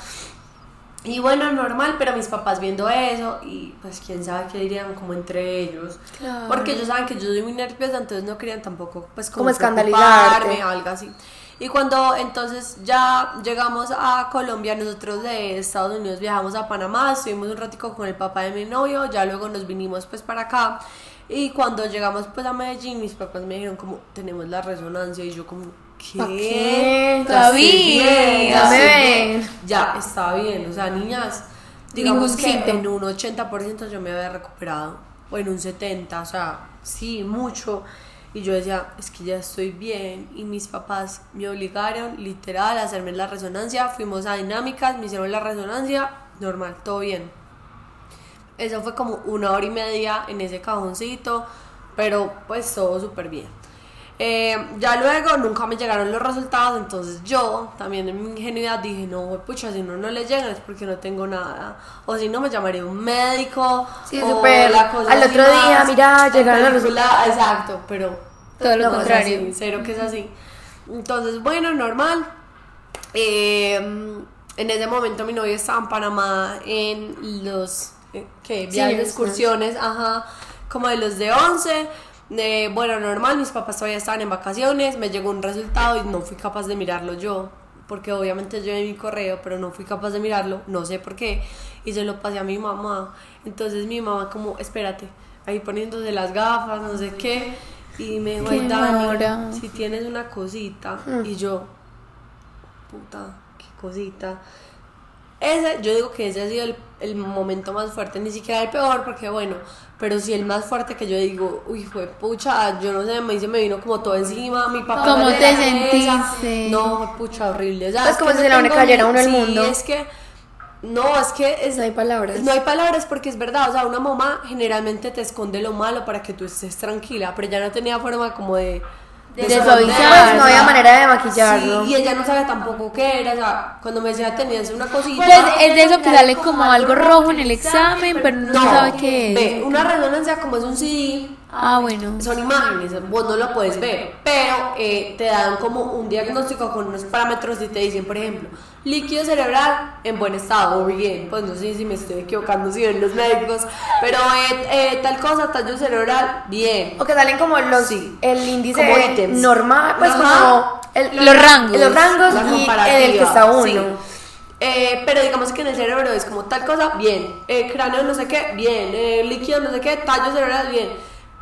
Y bueno, normal, pero mis papás viendo eso y pues quién sabe qué dirían como entre ellos. Claro. Porque ellos saben que yo soy muy nerviosa, entonces no querían tampoco pues como, Como escandalizarte. preocuparme, algo así. Y cuando entonces ya llegamos a Colombia, nosotros de Estados Unidos viajamos a Panamá, estuvimos un ratico con el papá de mi novio, ya luego nos vinimos pues para acá. Y cuando llegamos pues a Medellín, mis papás me dijeron como tenemos la resonancia y yo como ¿qué? ¿Pa qué? Bien, ya estoy me bien". ven. Ya está bien, o sea, niñas, digamos que en un 80% yo me había recuperado, o en un 70%, o sea, sí, mucho. Y yo decía, es que ya estoy bien. Y mis papás me obligaron, literal, a hacerme la resonancia. Fuimos a dinámicas, me hicieron la resonancia, normal, todo bien. Eso fue como una hora y media en ese cajoncito, pero pues todo súper bien. Eh, ya luego nunca me llegaron los resultados, entonces yo también en mi ingenuidad dije, no, pucha, si no, no le llegan es porque no tengo nada. O si no, me llamaría un médico. Sí, o súper. la cosa Al otro día, más mira, llegaron los película, Exacto, pero Todo lo no es contrario. así, cero que es así. Entonces, bueno, normal. Eh, en ese momento mi novio estaba en Panamá en los eh, ¿qué? viajes los excursiones, ajá, como de los de 11. Eh, bueno, normal, mis papás todavía estaban en vacaciones, me llegó un resultado y no fui capaz de mirarlo yo, porque obviamente yo en mi correo, pero no fui capaz de mirarlo, no sé por qué, y se lo pasé a mi mamá. Entonces mi mamá como, espérate, ahí poniéndose las gafas, no sé qué, y me dijo, "Ay, Dani, si tienes una cosita, y yo, puta, qué cosita. Ese, yo digo que ese ha sido el, el momento más fuerte, ni siquiera el peor, porque bueno, pero sí el más fuerte que yo digo, uy, fue pucha, yo no sé, me se me vino como todo encima, mi papá. ¿Cómo te la cabeza. sentiste? No, pucha, horrible. o sea, Pues es como si no se le tengo cayera uno el sí, mundo. es que, no, es que es, No hay palabras. no hay palabras porque es verdad, o sea, una mamá generalmente te esconde lo malo para que tú estés tranquila, pero ella no tenía forma como de... De esconder, suavizar. Pues no había manera de maquillarlo. Sí, y ella no sabía tampoco qué era, o sea, cuando me decía tenías una cosita. Pues es de eso que sale como algo rojo en el examen, pero no, sabe qué Ve, es. una resonancia como es un CD, Ah, bueno. son imágenes, vos no lo puedes ver, pero eh, te dan como un diagnóstico con unos parámetros y te dicen, por ejemplo, líquido cerebral en buen estado, o bien, pues no sé si me estoy equivocando, si ven los médicos, pero eh, eh, tal cosa, tallo cerebral, bien. O que salen como los Sí. el índice Como normal, pues Ajá. como el- Los rangos. los rangos y el que está uno. sí. Eh, pero digamos que en el cerebro es como tal cosa, bien. Eh, cráneo no sé qué, bien. Eh, líquido no sé qué, tallo cerebral, bien.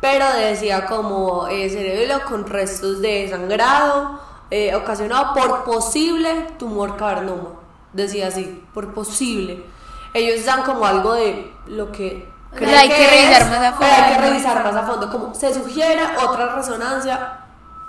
Pero decía como eh, cerebelo con restos de sangrado eh, ocasionado por posible tumor cavernoso. Decía así, por posible. Ellos dan como algo de lo que... Pero hay que revisar es, más a pero Hay que fondo. revisar más a fondo. Como se sugiere otra resonancia.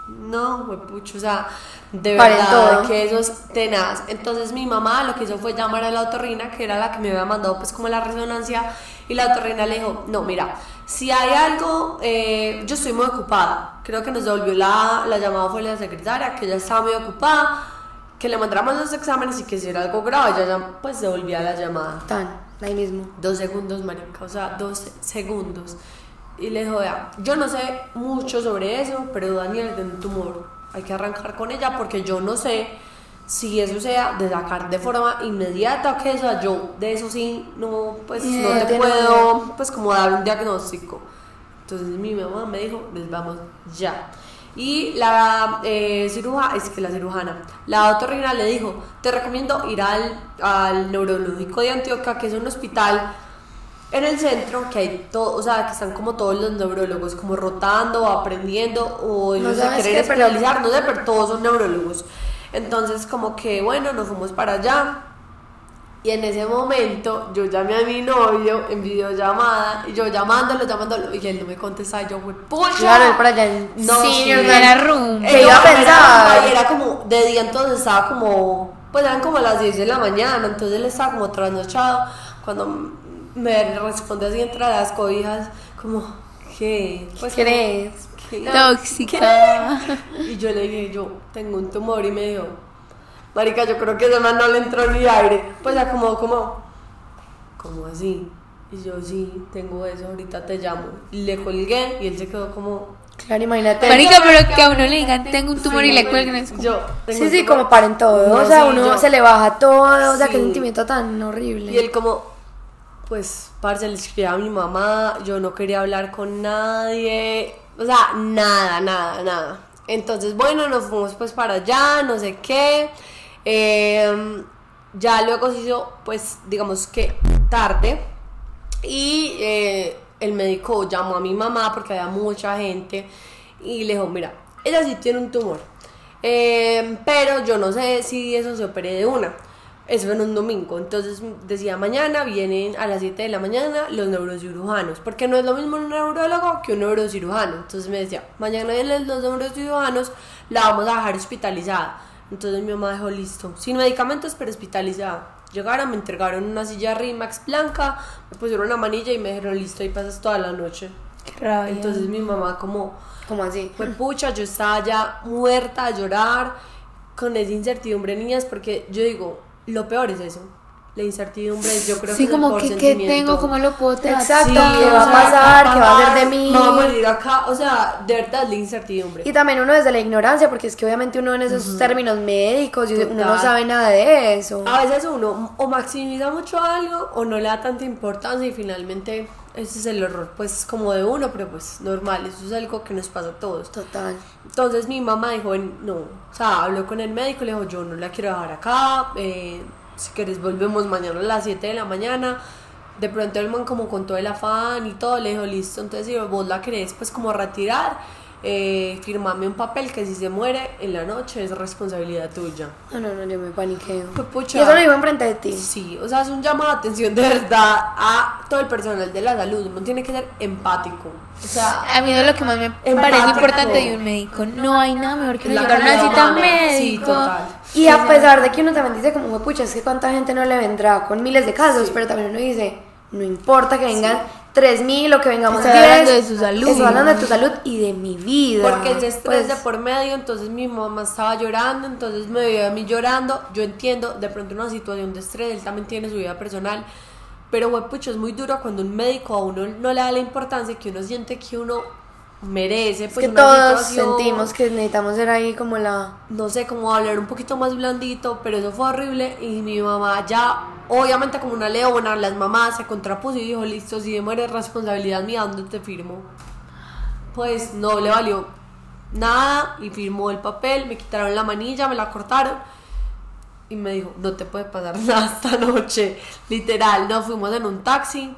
No, pucho, o sea, de verdad todo. que eso es tenaz. Entonces mi mamá lo que hizo fue llamar a la otorrina, que era la que me había mandado pues como la resonancia, y la otorrina le dijo, no, mira, si hay algo, eh, yo estoy muy ocupada. Creo que nos devolvió la, la llamada fue la secretaria, que ella estaba muy ocupada, que le mandáramos los exámenes y que si era algo grave, ella ya pues devolvía la llamada. Tan, ahí mismo. Dos segundos, marica, o sea, dos segundos. Y le dijo, vea, yo no sé mucho sobre eso, pero Daniel tiene un tumor. Hay que arrancar con ella porque yo no sé si eso sea de sacar de forma inmediata o que eso, yo de eso sí, no, pues Ni no te no puedo, pues como dar un diagnóstico. Entonces mi mamá me dijo, les vamos ya. Y la eh, cirujana, es que la cirujana, la otorrina le dijo, te recomiendo ir al, al neurológico de Antioquia, que es un hospital en el centro, que hay todo, o sea, que están como todos los neurólogos, como rotando, o aprendiendo, o ellos quieren qué, pero- especializar, no sé, pero todos son neurólogos. Entonces, como que, bueno, nos fuimos para allá. Y en ese momento yo llamé a mi novio en videollamada, y yo llamándolo, llamándolo, y él no me contestaba, yo, güey, pucha. Claro, él por allá en- Sí, no era room. ¿Qué iba a pensar? y Era como, de día entonces estaba como, pues eran como las 10 de la mañana, entonces él estaba como trasnochado, cuando me responde así entre las cobijas, como, ¿qué? Pues, ¿Crees? ¿Qué? Tóxica. Y yo le dije, yo tengo un tumor y me dijo, marica, yo creo que ese man no le entró ni aire. Pues ya como, como, así. Y yo, sí, tengo eso, ahorita te llamo. Y le colgué y él se quedó como... Claro, imagínate. Marica, pero que a uno le digan, tengo un tumor y le cuelguen. Es como- Yo, tengo Sí, un sí, como paren todo. No, o sea, sí, uno yo- se le baja todo. O sea, qué Sí. sentimiento tan horrible. Y él como, pues, parce, le escribí a mi mamá, yo no quería hablar con nadie, o sea, nada, nada, nada. Entonces, bueno, nos fuimos pues para allá, no sé qué. Eh, ya luego se hizo, pues, digamos que tarde. Y eh, el médico llamó a mi mamá porque había mucha gente y le dijo, mira, ella sí tiene un tumor, eh, pero yo no sé si eso se opere de una. Eso fue en un domingo, entonces decía mañana vienen a las 7 de la mañana los neurocirujanos, porque no es lo mismo un neurólogo que un neurocirujano. Entonces me decía, mañana vienen los neurocirujanos, la vamos a dejar hospitalizada. Entonces mi mamá dijo, listo, sin medicamentos, pero hospitalizada. Llegaron, me entregaron una silla Rimax blanca, me pusieron una manilla y me dijeron, listo, ahí pasas toda la noche. Qué rabia. Entonces mi mamá como, ¿Cómo así? fue pucha, yo estaba ya muerta a llorar con esa incertidumbre, niñas, porque yo digo, lo peor es eso, la incertidumbre, yo creo Sí, que es el como que, ¿qué sentimiento. tengo? ¿Cómo lo puedo tratar? Exacto, Sí, ¿qué va a pasar? ¿Qué va a hacer de mí? Me voy a morir acá, o sea, de verdad la incertidumbre. Y también uno desde la ignorancia, porque es que obviamente uno en esos términos médicos y uno no Total. sabe nada de eso. A veces uno o maximiza mucho algo o no le da tanta importancia y finalmente ese es el error, pues como de uno, pero pues normal, eso es algo que nos pasa a todos. Total. Entonces mi mamá dijo, "Ven, no, o sea, habló con el médico, le dijo, yo no la quiero dejar acá, eh, si quieres volvemos mañana a las 7 de la mañana. De pronto el man como con todo el afán y todo, le dijo, listo, entonces si vos la querés pues como retirar, eh, firmame un papel que si se muere en la noche es responsabilidad tuya. Ah, oh, no, no, yo me paniqueo. Pues, pucha, y eso lo digo enfrente de ti. Sí, o sea, es un llamado de atención de verdad a todo el personal de la salud. Uno tiene que ser empático. O sea, a mí es lo que más me empático. parece importante de un médico. No hay nada mejor que la una cita médico. Sí, total. Y a pesar de que uno también dice como, pucha, es que cuánta gente no le vendrá con miles de casos, sí. pero también uno dice, no importa que vengan sí 3.000 o que vengamos a 10. hablando de su salud. Estoy hablando de tu salud y de mi vida. Porque ese estrés pues de por medio, entonces mi mamá estaba llorando, entonces me veía a mí llorando. Yo entiendo, de pronto una situación de estrés, él también tiene su vida personal. Pero, güey, es muy duro cuando un médico a uno no le da la importancia que uno siente que uno merece. es Pues, que una todos situación, sentimos que necesitamos ser ahí como la... no sé, como hablar un poquito más blandito, pero eso fue horrible y mi mamá ya, obviamente como una leona, las mamás se contrapuso y dijo, listo, si muere responsabilidad mía, ¿dónde te firmo? Pues no le valió nada y firmó el papel, me quitaron la manilla, me la cortaron y me dijo, no te puede pasar nada esta noche, literal, nos fuimos en un taxi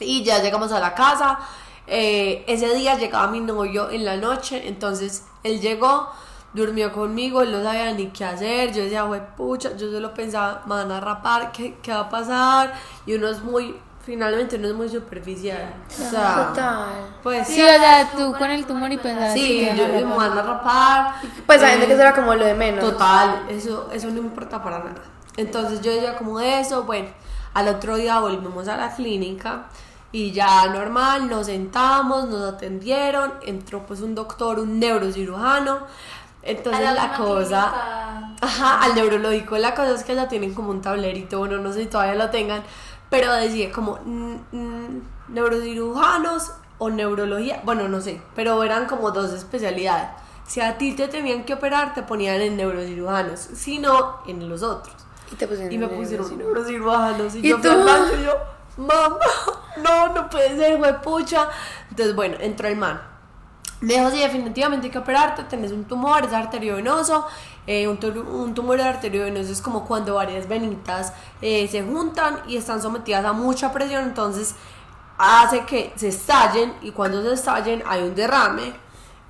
y ya llegamos a la casa. Eh, ese día llegaba mi novio en la noche, entonces él llegó, durmió conmigo, él no sabía ni qué hacer. Yo decía, güey, pucha, yo solo pensaba, me van a rapar, ¿qué, qué va a pasar? Y uno es muy, finalmente uno es muy superficial. O sea, Total. pues Sí, o sea, tú con el tumor y pensabas sí, yo, me van a rapar. Pues sabiendo Eh, que eso era como lo de menos. Total, eso, eso no importa para nada. Entonces yo decía como eso, bueno, al otro día volvimos a la clínica y ya normal, nos sentamos, nos atendieron, entró pues un doctor, un neurocirujano. Entonces la, cosa, ajá, al neurológico, la cosa es que ya tienen como un tablerito, bueno, no sé si todavía lo tengan, pero decía como neurocirujanos o neurología, bueno, no sé, pero eran como dos especialidades. Si a ti te tenían que operar, te ponían en neurocirujanos, si no, en los otros. Y te pusieron Y me pusieron neurocirujano. neurocirujanos. Y, ¿Y yo fui tú? al baño y yo, mamá, no, no puede ser, huepucha. Entonces, bueno, entró el man. Me dijo, sí, definitivamente hay que operarte, tenés un tumor, es arteriovenoso. Eh, un, tu- un tumor arteriovenoso es como cuando varias venitas eh, se juntan y están sometidas a mucha presión, entonces hace que se estallen y cuando se estallen hay un derrame.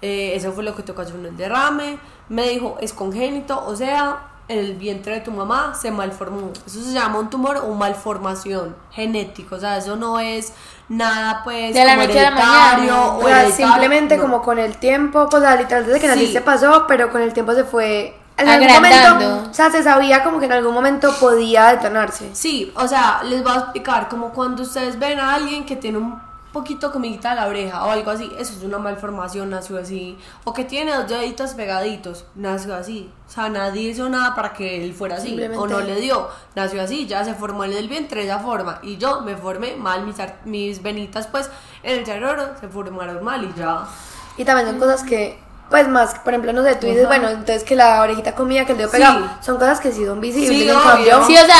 Eh, eso fue lo que tocó hacer un derrame. Me dijo, es congénito, o sea, en el vientre de tu mamá se malformó. Eso se llama un tumor o malformación genética. O sea, eso no es nada, pues, De la como noche a la hereditario mañana. o sea, simplemente no. como con el tiempo, pues o sea, literal desde que Sí. naciste pasó, pero con el tiempo se fue... En algún momento, o sea, se sabía como que en algún momento podía detonarse. Sí, o sea, les voy a explicar como cuando ustedes ven a alguien que tiene un poquito comidita a la oreja o algo así, eso es una malformación, nació así. O que tiene dos deditos pegaditos, nació así. O sea, nadie hizo nada para que él fuera así. O no le dio, nació así, ya se formó en el vientre de esa forma. Y yo me formé mal, mis, mis venitas pues en el cerebro se formaron mal y ya. Y también son cosas que, pues más, por ejemplo, no sé, tú dices, Ajá. bueno, entonces que la orejita comía, que el dedo Sí. pegado, son cosas que sí son visibles. Sí, en cambio, Sí, o sea,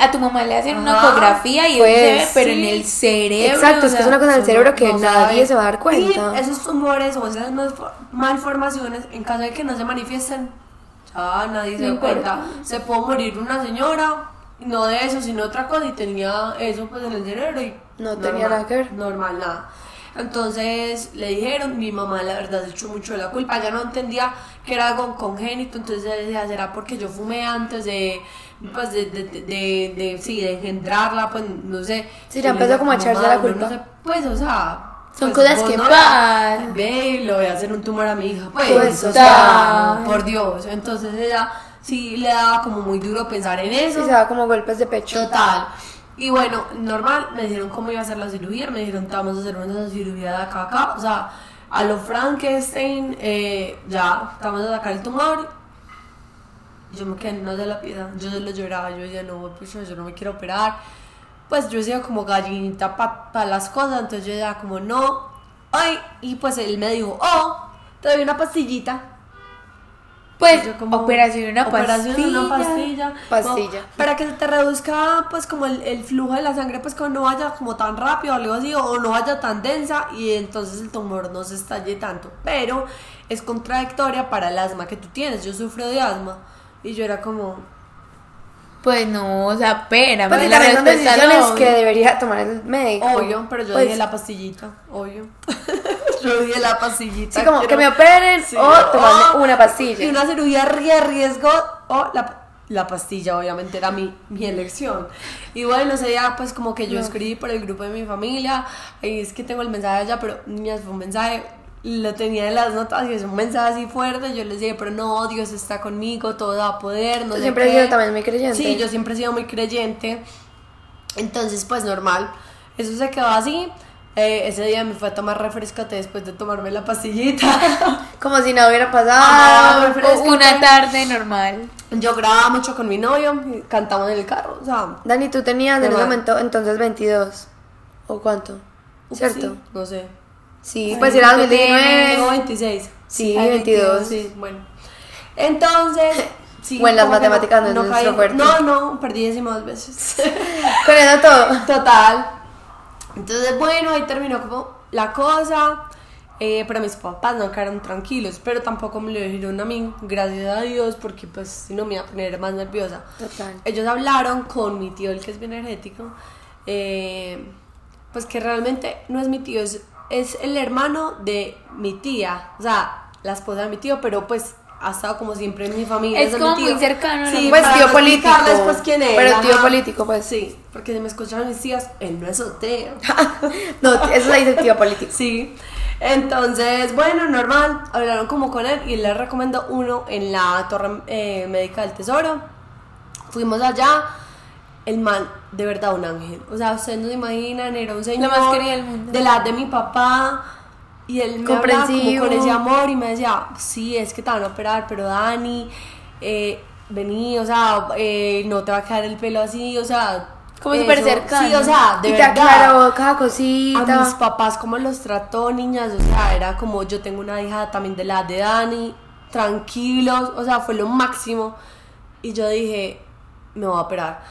a, a tu mamá le hacen una ecografía y pues, eso se ve, pero sí. en el cerebro. Exacto, o es que es una cosa en el cerebro que No nadie sabe. se va a dar cuenta. Y esos tumores o esas malfor- malformaciones, en caso de que no se manifiesten, ya nadie se No da importa. cuenta. Se puede morir una señora, no de eso, sino otra cosa, y tenía eso pues en el cerebro y No tenía nada que ver. Normal, nada. Entonces le dijeron, mi mamá la verdad se echó mucho de la culpa, ya no entendía que era algo congénito, entonces ella decía, será porque yo fumé antes de, pues de, de, de, sí, de engendrarla, pues no sé. Sí, ya empezó como a echarse "Mamá, la culpa". no sé, pues, o sea... Son pues, cosas que no pasan. Ve y le voy a hacer un tumor a mi hija, pues, Pues, o sea, por Dios. Entonces ella sí le daba como muy duro pensar en Y eso. se da como golpes de pecho. Total. Y bueno, normal, me dijeron cómo iba a ser la cirugía, me dijeron, te vamos a hacer una cirugía de acá a acá, o sea, a lo Frankenstein, eh, ya, te a sacar el tumor. Yo me quedé en una de la piedad, yo se lo lloraba, yo decía, no, pues yo, no me quiero operar. Pues yo decía como gallinita para las cosas, entonces yo decía como, no, ay, y pues él me dijo, oh, te doy una pastillita. Pues, como, operación, una operación, pastilla. una pastilla. Pastilla. Para que se te reduzca, pues, como el, el flujo de la sangre, pues, que no vaya como tan rápido o algo así, o no vaya tan densa, y entonces el tumor no se estalle tanto. Pero es contradictoria para el asma que tú tienes. Yo sufro de asma, y yo era como, Pues no, o sea, espérame. Pues la también son decisiones que debería tomar el médico. obvio, pero yo Pues, dije la pastillita, obvio. yo dije la pastillita. Sí, como que me operen Sí, o tomarme o- una pastilla. Y una cirugía de riesgo o la, la pastilla, obviamente, era mi, mi elección. Y bueno, ese día, pues como que yo escribí por el grupo de mi familia, y es que tengo el mensaje allá, pero niñas, fue un mensaje, lo tenía en las notas y es un mensaje así fuerte. Yo les dije, pero no, Dios está conmigo, todo va a poder, no Tú siempre qué. sido también muy creyente. Sí, yo siempre he sido muy creyente. Entonces, pues normal. Eso se quedó así. Eh, ese día me fue a tomar refrescate después de tomarme la pastillita. Como si nada hubiera pasado. Una tarde normal. Yo grababa mucho con mi novio, cantamos en el carro, o sea, Dani, tú tenías en ese momento entonces 22. ¿O cuánto? ¿Cierto? sí, no sé. Sí, pues era tú 2019. Tengo 26. Sí, Ay, 22. Sí, bueno. Entonces, sí, Bueno, las matemáticas no es nuestro fuerte. No, no, perdí décimas veces. Con eso todo. Total. Entonces, bueno, ahí terminó como la cosa. eh, pero mis papás no quedaron tranquilos, pero tampoco me lo dijeron a mí, gracias a Dios, porque pues si no me iba a poner más nerviosa. Total. Ellos hablaron con mi tío, el que es bien energético, eh, pues que realmente no es mi tío, es, es el hermano de mi tía, o sea, la esposa de mi tío, pero pues ha estado como siempre en mi familia. Es de como muy cercano, ¿no? Sí, Pues tío político. pues quién es. Pero tío ajá. político, pues. Sí, porque si me escuchan mis tías, él no es soltero. No, eso se dice tío político. Sí. Entonces, bueno, normal. Hablaron como con él y le recomendó uno en la Torre eh, Médica del Tesoro. Fuimos allá. El man, de verdad, un ángel. O sea, ustedes no se imaginan, era un señor. más del mundo. De la de mi papá. Y él me hablaba como con ese amor y me decía, sí, es que te van a operar, pero Dani, eh, vení, o sea, eh, no te va a quedar el pelo así, o sea... Como súper cercano. Sí, o sea, de y te verdad aclaró cada a mis cosita. papás cómo los trató, niñas, o sea, era como yo tengo una hija también de la de Dani, tranquilos, o sea, fue lo máximo. Y yo dije, me voy a operar.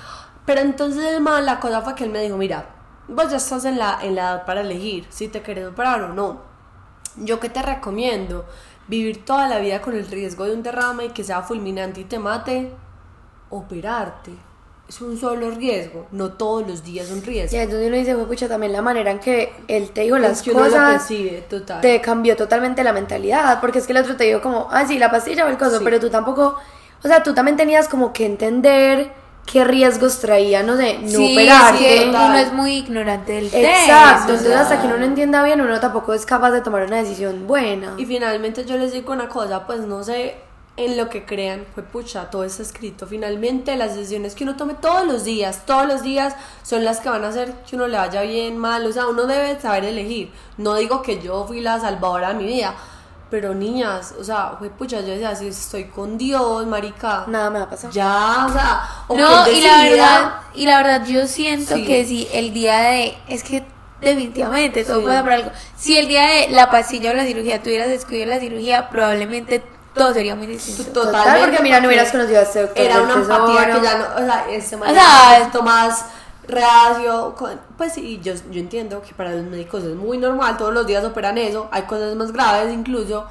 Pero entonces el man, la cosa fue que él me dijo, mira, vos ya estás en la, en la edad para elegir si te querés operar o no. Yo que te recomiendo, vivir toda la vida con el riesgo de un derrame y que sea fulminante y te mate, operarte. Es un solo riesgo, no todos los días un riesgo. Y entonces uno dice, fue pucha, también la manera en que él te dijo las Es que uno lo cosas percibe, total. te cambió totalmente la mentalidad, porque es que el otro te dijo como, ah, sí, la pastilla o el coso, Sí. pero tú tampoco, o sea, tú también tenías como que entender qué riesgos traía, no sé, no sí, operarte. sí, uno es muy ignorante del tema. Exacto, o entonces sea, hasta que uno no entienda bien, uno tampoco es capaz de tomar una decisión buena. Y finalmente yo les digo una cosa, pues no sé en lo que crean, fue pucha, todo está escrito. Finalmente, las decisiones que uno tome todos los días, todos los días, son las que van a hacer que uno le vaya bien, mal. O sea, uno debe saber elegir. No digo que yo fui la salvadora de mi vida, pero niñas, o sea, fue pucha, yo decía, si estoy con Dios, marica. Nada me va a pasar. Ya, o sea, o No, y la verdad, y la verdad yo siento Sí. que si el día de, es que definitivamente todo Sí. pasa por algo. Si el día de la pastilla o la cirugía tuvieras escogido la cirugía, probablemente todo sería muy distinto. Totalmente. Total, porque mira, no hubieras conocido a este doctor. Era una empatía que ya no, o sea, este O sea, poquito más reacio, con- pues sí, yo, yo entiendo que para los médicos es muy normal, todos los días operan eso, hay cosas más graves incluso,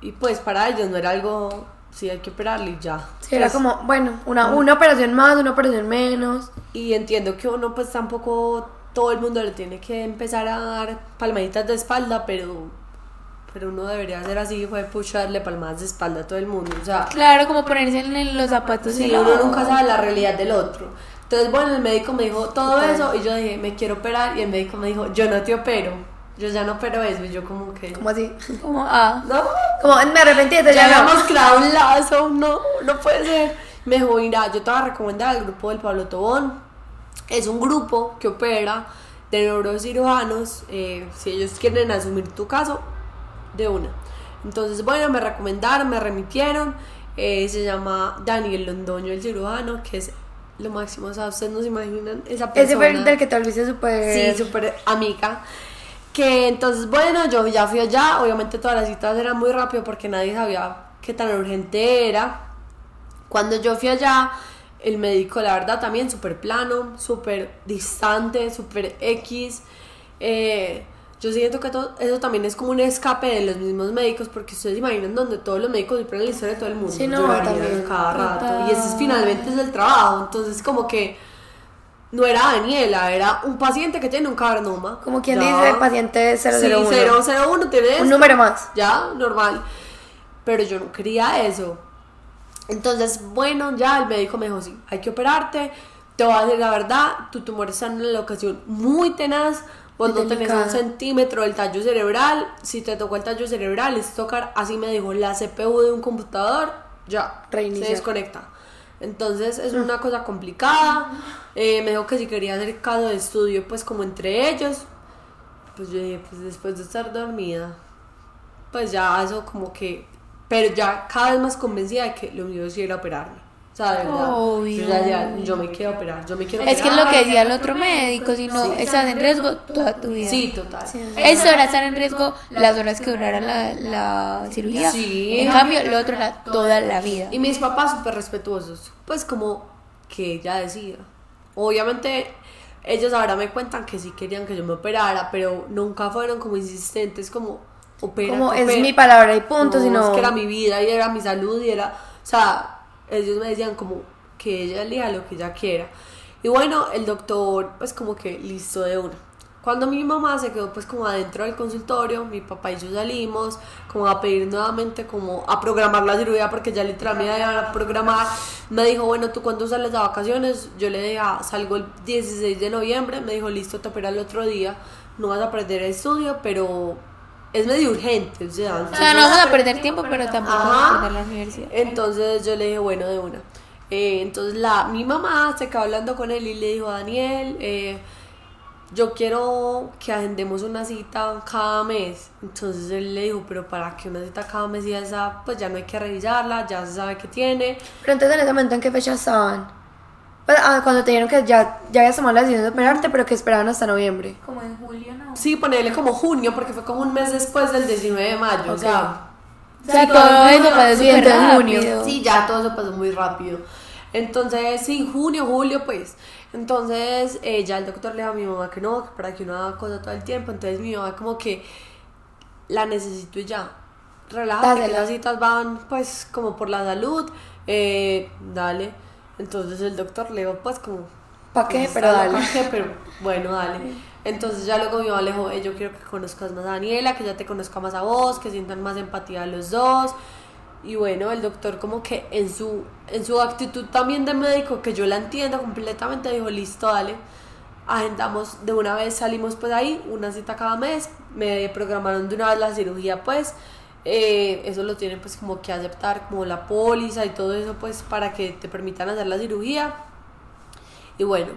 y pues para ellos no era algo, sí hay que operarle y ya. Sí, era Pues, como, bueno, una, una operación más, una operación menos. Y entiendo que uno pues tampoco todo el mundo le tiene que empezar a dar palmaditas de espalda, pero, pero uno debería hacer así, fue pucharle palmadas de espalda a todo el mundo, o sea... Claro, como ponerse en los zapatos Sí, la uno nunca sabe la realidad del otro. Entonces, bueno, el médico me dijo todo eso y yo dije, me quiero operar y el médico me dijo, yo no te opero, yo ya no opero eso y yo como que... Como así. Como, ah, No, Como, me arrepentí, entonces ya habíamos creado un lazo, no, no puede ser. Me dijo, mira, yo te voy a recomendar el grupo del Pablo Tobón. Es un grupo que opera de neurocirujanos. eh, si ellos quieren asumir tu caso, de una. Entonces, bueno, me recomendaron, me remitieron. eh, se llama Daniel Londoño, el cirujano, que es lo máximo. O sea, ustedes no se imaginan esa Ese persona. fue el del que te volviste súper. Sí, súper amiga. Que entonces, bueno, yo ya fui allá. Obviamente todas las citas eran muy rápido porque nadie sabía qué tan urgente era. Cuando yo fui allá, el médico, la verdad, también súper plano, súper distante, súper X. Eh, yo siento que todo, eso también es como un escape de los mismos médicos, porque ustedes imaginan donde todos los médicos superan la historia de todo el mundo. Sí, no, también. cada rato. Total. Y ese es finalmente es el trabajo. Entonces, como que no era Daniela, era un paciente que tiene un carnoma. Como quien Ya. dice, paciente 001. Sí, 001 tiene Un esto. número más. Ya, normal. Pero yo no quería eso. Entonces, bueno, ya el médico me dijo, sí, hay que operarte. Te voy a decir la verdad, tu tumor está en una locación muy tenaz. Vos no tenés un centímetro del tallo cerebral. Si te tocó el tallo cerebral, es tocar, así me dijo, la CPU de un computador, ya, Reiniciar. se desconecta. Entonces es una cosa complicada. Eh, me dijo que si quería hacer caso de estudio, pues como entre ellos. Pues yo dije, pues después de estar dormida, pues ya eso como que... Pero ya cada vez más convencida de que lo mío sí era operarme. O sea, de verdad. Obvio. Yo ya decía, yo me quiero operar, yo me quiero es que es lo que decía el otro médico, si no estás en riesgo toda tu vida. Sí, total. Es hora estar en riesgo las horas que durara la, la cirugía. Sí. En cambio, lo otro era toda la vida. Y mis papás súper respetuosos, pues como que ella decía. Obviamente ellos ahora me cuentan que sí querían que yo me operara, pero nunca fueron como insistentes, como opera. Como es mi palabra y punto, no, sino. Es que era mi vida y era mi salud y era, o sea, ellos me decían como que ella elija lo que ella quiera. Y bueno, el doctor pues como que listo de una. Cuando mi mamá se quedó pues como adentro del consultorio, mi papá y yo salimos como a pedir nuevamente como a programar la cirugía porque ya literalmente me iban a programar. Me dijo, bueno, ¿tú cuándo sales de vacaciones? Yo le dije, ah, salgo el 16 de noviembre. Me dijo, listo, te operas el otro día. No vas a perder el estudio, pero es medio urgente. O sea, O sea, no vamos a perder tiempo, pero tampoco vamos a perder la universidad. Entonces yo le dije, bueno, de una. Eh, entonces la, mi mamá se quedó hablando con él y le dijo, Daniel, eh, yo quiero que agendemos una cita cada mes. Entonces él le dijo, pero ¿para qué una cita cada mes? Y esa, pues ya no hay que revisarla, ya se sabe que tiene. Pero entonces en ese momento, ¿en qué fecha estaban? Pues, ah, cuando te dijeron que ya, ya habías tomado la decisión de operarte, pero que esperaban hasta noviembre. Como en julio, ¿no? Sí, ponerle como junio, porque fue como un mes después del 19 de mayo. O sea, O sea, Sí, todo todo eso pasó entonces junio. Sí, ya todo eso pasó muy rápido. Entonces, sí, junio, julio, pues. Entonces, eh, ya el doctor le dijo a mi mamá que no, que para que uno haga cosas todo el tiempo. Entonces, mi mamá, como que la necesito y ya. Relájate, que las citas van, pues, como por la salud. Eh, dale. Entonces, el doctor le dijo, pues, como. ¿Pa' qué? Pero dale. Pero bueno, dale. Entonces ya luego mi mamá le dijo, "Eh, yo quiero que conozcas más a Daniela, que ya te conozca más a vos, que sientan más empatía los dos. Y bueno, el doctor como que en su, en su actitud también de médico, que yo la entiendo completamente, dijo, listo, dale. Agendamos de una vez, salimos pues ahí, una cita cada mes, me programaron de una vez la cirugía pues. Eh, eso lo tienen pues como que aceptar como la póliza y todo eso pues para que te permitan hacer la cirugía. Y bueno,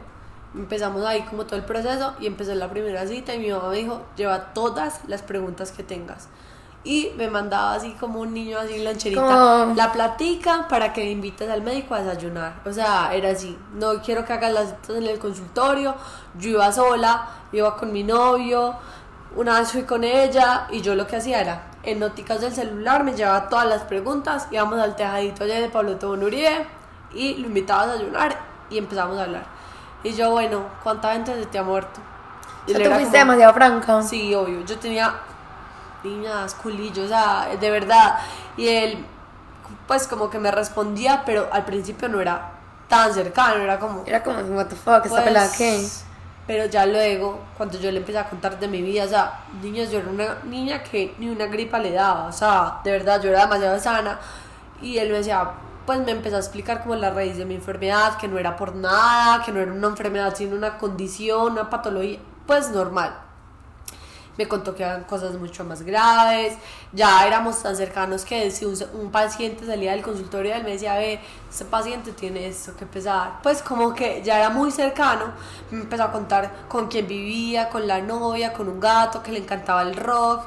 empezamos ahí como todo el proceso y empezó la primera cita y mi mamá me dijo, lleva todas las preguntas que tengas. Y me mandaba así como un niño así lancherita, Como- la platica para que invites al médico a desayunar. O sea, era así, no quiero que hagas las citas en el consultorio, yo iba sola, iba con mi novio, una vez fui con ella y yo lo que hacía era, en noticas del celular me llevaba todas las preguntas, íbamos al tejadito allá de Pablo Tobón Uribe y lo invitaba a desayunar y empezamos a hablar. Y yo, bueno, ¿cuánta gente se te ha muerto? Y O sea, tú fuiste como- demasiado franca. Sí, obvio. Yo tenía niñas, culillos, o sea, de verdad. Y él, pues como que me respondía, pero al principio no era tan cercano, era como... Era como, what the fuck, esta pues, pelada qué. Pero ya luego, cuando yo le empecé a contar de mi vida, o sea, niños, yo era una niña que ni una gripa le daba, o sea, de verdad, yo era demasiado sana. Y él me decía, pues me empezó a explicar como la raíz de mi enfermedad, que no era por nada, que no era una enfermedad, sino una condición, una patología, pues normal. Me contó que eran cosas mucho más graves, ya éramos tan cercanos que si un, un paciente salía del consultorio, él me decía, ve, este paciente tiene esto que pesar. Pues como que ya era muy cercano, me empezó a contar con quién vivía, con la novia, con un gato que le encantaba el rock,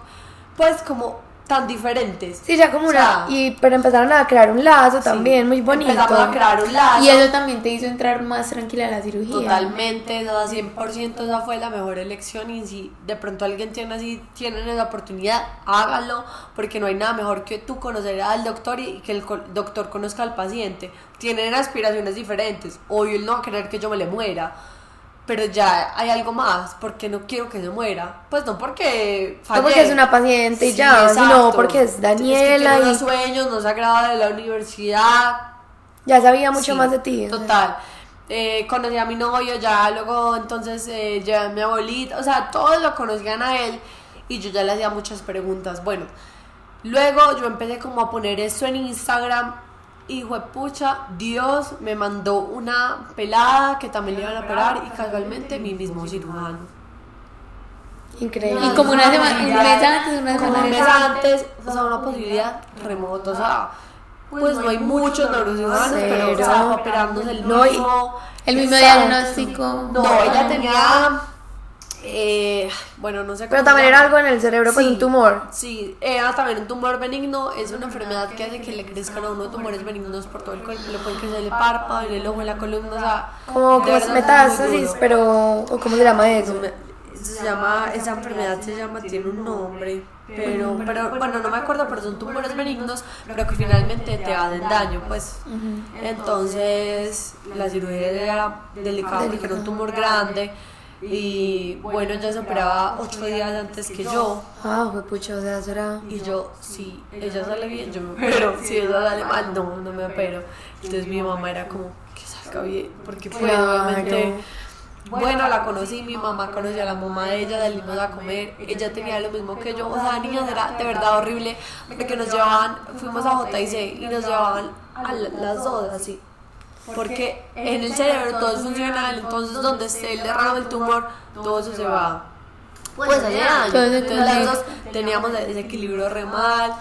pues como tan diferentes. Sí, ya como O sea, una. Y, pero empezaron a crear un lazo sí, también, muy bonito. Empezamos a crear un lazo. Y eso también te hizo entrar más tranquila a la cirugía. Totalmente, o sea, 100% esa fue la mejor elección y si de pronto alguien tiene así, tienen esa oportunidad, hágalo, porque no hay nada mejor que tú conocer al doctor y que el doctor conozca al paciente. Tienen aspiraciones diferentes, obvio él no va a querer que yo me le muera, pero ya hay algo más, porque no quiero que se muera. Pues no porque No fallé. porque es una paciente y Sí, ya, sino porque es Es que Daniela y sueños, no se agrada de la universidad, ya sabía mucho Sí, más de ti. Total. Eh, conocí a mi novio, ya luego entonces eh, llevé a mi abuelita, o sea, todos lo conocían a él y yo ya le hacía muchas preguntas. Bueno, luego yo empecé como a poner esto en Instagram y pucha, Dios me mandó una pelada que también le iban a operar y casualmente mi mismo cirujano. Increíble. Y como una semana, un mes antes, una Como semana un mes antes. antes, o sea, una posibilidad remota, o sea, pues no hay muchos neurocirujanos, pero Cero. estaba operándose el No, mismo. El mismo diagnóstico. No, ella tenía. Eh, bueno, no sé Pero cómo también se era algo en el cerebro, pues Sí, un tumor. Sí, era también un tumor benigno. Es una enfermedad que hace que le crezcan a uno tumores benignos por todo el cuerpo. Le pueden crecer el párpado, en el ojo, en la columna. O sea, Como que es metástasis, pero. ¿o ¿Cómo se llama eso? Se llama, esa enfermedad se llama, tiene un nombre, pero, pero bueno, no me acuerdo, pero son tumores benignos, pero que finalmente te hacen daño, pues. Entonces, la cirugía era delicada porque era un tumor grande y bueno, ella se operaba ocho días antes que yo. Ah, fue pucha, o sea, eso era. Y yo, si ella sale bien, yo me opero. Si ella sale mal, no, no me opero. Entonces mi mamá era como, que salga bien. Porque pues obviamente, bueno, la conocí, mi mamá conocía a la mamá de ella, salimos a comer. Ella tenía lo mismo que yo. O sea, niñas, era de verdad horrible. Porque nos llevaban, fuimos a JIC y nos llevaban a la- las dos así. Porque en el cerebro todo es funcional, entonces donde esté el derrame, el tumor, todo eso se va. Pues allá, entonces las dos teníamos ese equilibrio re mal.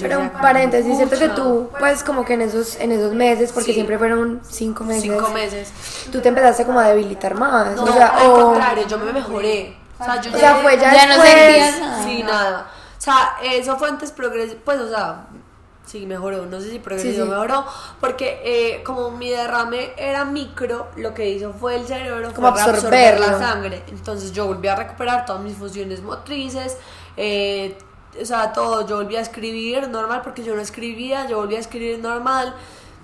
Pero un paréntesis, cierto que tú, pues como que en esos, en esos meses, porque Sí. siempre fueron cinco meses, Cinco meses. tú te empezaste como a debilitar más. No, o sea, al o, contrario, yo me mejoré. O sea, yo o sea, llegué- fue ya, Ya no después. sentías nada. Sí, nada. O sea, eso fue antes progresivo, pues, o sea, sí mejoró, no sé si Sí, sí. mejoró, porque eh, como mi derrame era micro, lo que hizo fue el cerebro Como fue reabsorber la sangre. Entonces yo volví a recuperar todas mis funciones motrices, eh, o sea, todo, yo volví a escribir normal porque yo no escribía, yo volví a escribir normal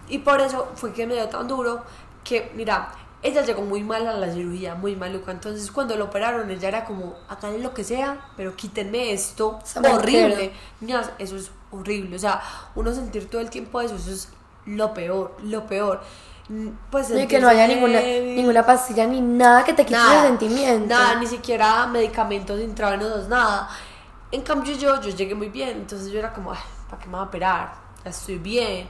y por eso fue que me dio tan duro que, mira, ella llegó muy mal a la cirugía, muy maluca. Entonces, cuando lo operaron, ella era como, háganle lo que sea, pero quítenme esto. Horrible. Niñas, eso es horrible. O sea, uno sentir todo el tiempo eso, eso es lo peor, lo peor. Mm, Pues Y que no haya ninguna, ninguna pastilla ni nada que te quite ese sentimiento. Nada, ni siquiera medicamentos intravenosos, nada. En cambio yo, yo llegué muy bien, entonces yo era como, "Ay, ¿para qué me va a operar? Ya estoy bien.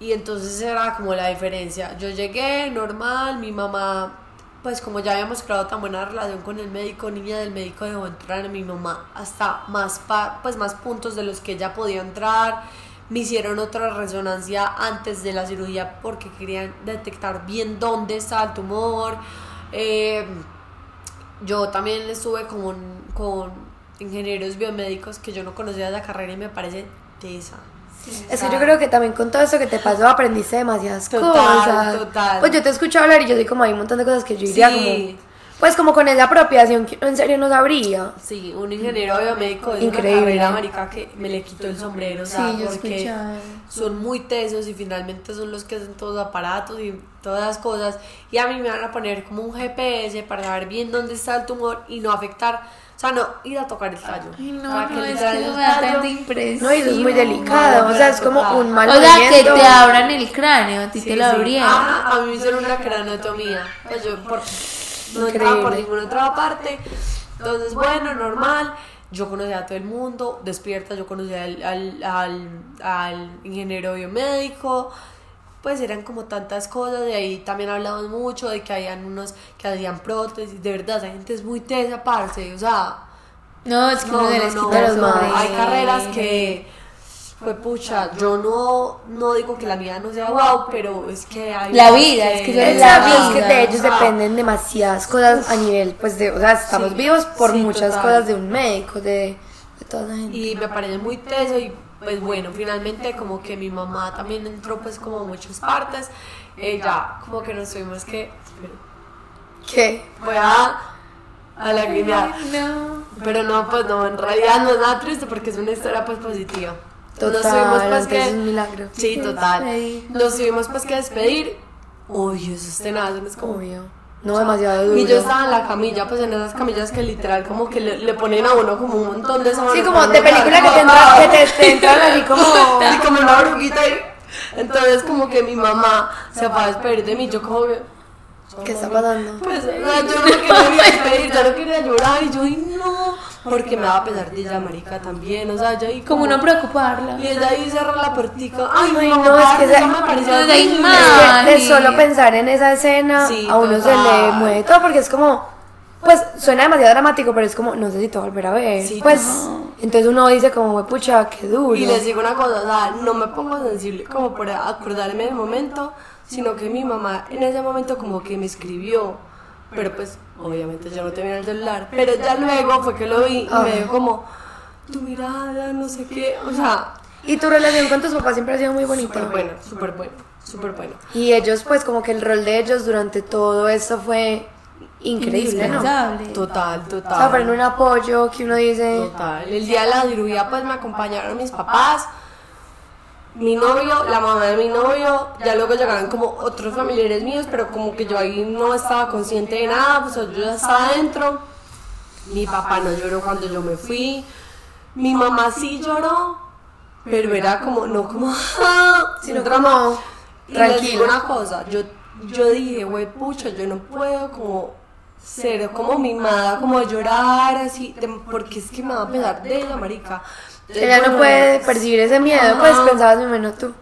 Y entonces era como la diferencia. Yo llegué normal, mi mamá pues como ya habíamos creado tan buena relación con el médico, niña del médico dejó entrar a mi mamá hasta más, pa- pues más puntos de los que ella podía entrar. Me hicieron otra resonancia antes de la cirugía porque querían detectar bien dónde estaba el tumor. Eh, yo también estuve con, con ingenieros biomédicos que yo no conocía de la carrera y me parece tesa. Es que yo creo que también con todo eso que te pasó aprendiste demasiadas Total, cosas. total. Pues yo te escucho hablar y yo soy como hay un montón de cosas que yo diría Sí. como pues como con esa apropiación que en serio no sabría. Sí, un ingeniero biomédico es Increíble. una marica que me le quitó el sombrero, o sea, Sí, porque son muy tesos y finalmente son los que hacen todos los aparatos y todas las cosas y a mí me van a poner como un GPS para saber bien dónde está el tumor y no afectar, o sea, no ir a tocar el tallo. Ay, no, Para no, es literal que el no me da tallo- tanta impresión. No, y eso es muy delicado, o sea, es como un mal O sea, que te abran el cráneo, a ti Sí, te lo sí. abrieron. Ajá, a mí me hicieron una cranotomía. Pues yo por, no entraba por ninguna otra parte. Entonces, bueno, normal. Yo conocía a todo el mundo. Despierta, yo conocía al, al, al, al ingeniero biomédico. Pues eran como tantas cosas. De ahí también hablamos mucho de que habían unos que hacían prótesis. De verdad, esa gente es muy tesa, parce. O sea, No, es que no, no, les no, no, sombrero. Hay carreras que, fue pucha, yo no, no digo que la mía no sea wow, pero es que hay. La vida, es que eso es la es que vida. de ellos Ah. dependen demasiadas cosas a nivel, pues de, o sea, estamos Sí, vivos por sí, muchas total. cosas de un médico, de, de toda la gente. Y me parece muy teso y pues bueno, finalmente como que mi mamá también entró pues como muchas partes. Ella como que nos tuvimos que... ¿Qué? Voy a, a lagrimear. No. Pero no, pues no, en realidad no es nada triste porque es una historia pues positiva. Nos Total, tuvimos pues entonces es un que... milagro. Sí, total. Nos tuvimos pues que despedir. Uy, eso es tenaz, es como... Obvio. No demasiado duro. Y yo estaba en la camilla, pues en esas camillas que literal como que le, le ponen a uno como un montón de sábanas Sí, como de película que que te, te entran así como... Como una bruguita ahí. Entonces como que mi mamá se fue a despedir de mí, yo como que... ¿Qué está pasando? Pues o sea, yo no quería despedir, yo no quería llorar y yo, ay no, porque me daba pesar de ella, marica, también, o sea, yo ahí Como no preocuparla. Y ella ahí cerró la puertica, ay, Ay, no, no, es que esa- me pareció No, de de solo pensar en esa escena, Sí, a uno se total. le mueve todo porque es como, pues suena demasiado dramático, pero es como, no sé si te a volver a ver. Sí, pues, entonces uno dice como, pucha, qué duro. Y les digo una cosa, o sea, no me pongo sensible como por acordarme del momento, sino que mi mamá en ese momento como que me escribió, pero pues obviamente yo no tenía el celular, pero ya luego fue que lo vi y me dijo como, tu mirada, no sé qué, o sea, Y tu relación con tus papás siempre ha sido muy bonita. súper buena, súper buena, súper buena. Y ellos, pues, como que el rol de ellos durante todo esto fue increíble, ¿no? O. Total, total. sea, fueron un apoyo que uno dice, Total. El día de la cirugía pues me acompañaron mis papás, mi novio, la mamá de mi novio, ya luego llegaron como otros familiares míos, pero como que yo ahí no estaba consciente de nada, pues yo ya estaba adentro. Mi papá no lloró cuando yo me fui. Mi mamá sí lloró, pero era como, no como, Sino como, tranquilo. una cosa, yo, yo dije, güey, pucha, yo no puedo como ser como mimada, como llorar así, porque es que me va a pesar de la marica. Ella no puede percibir ese miedo, pues pensabas menos tú.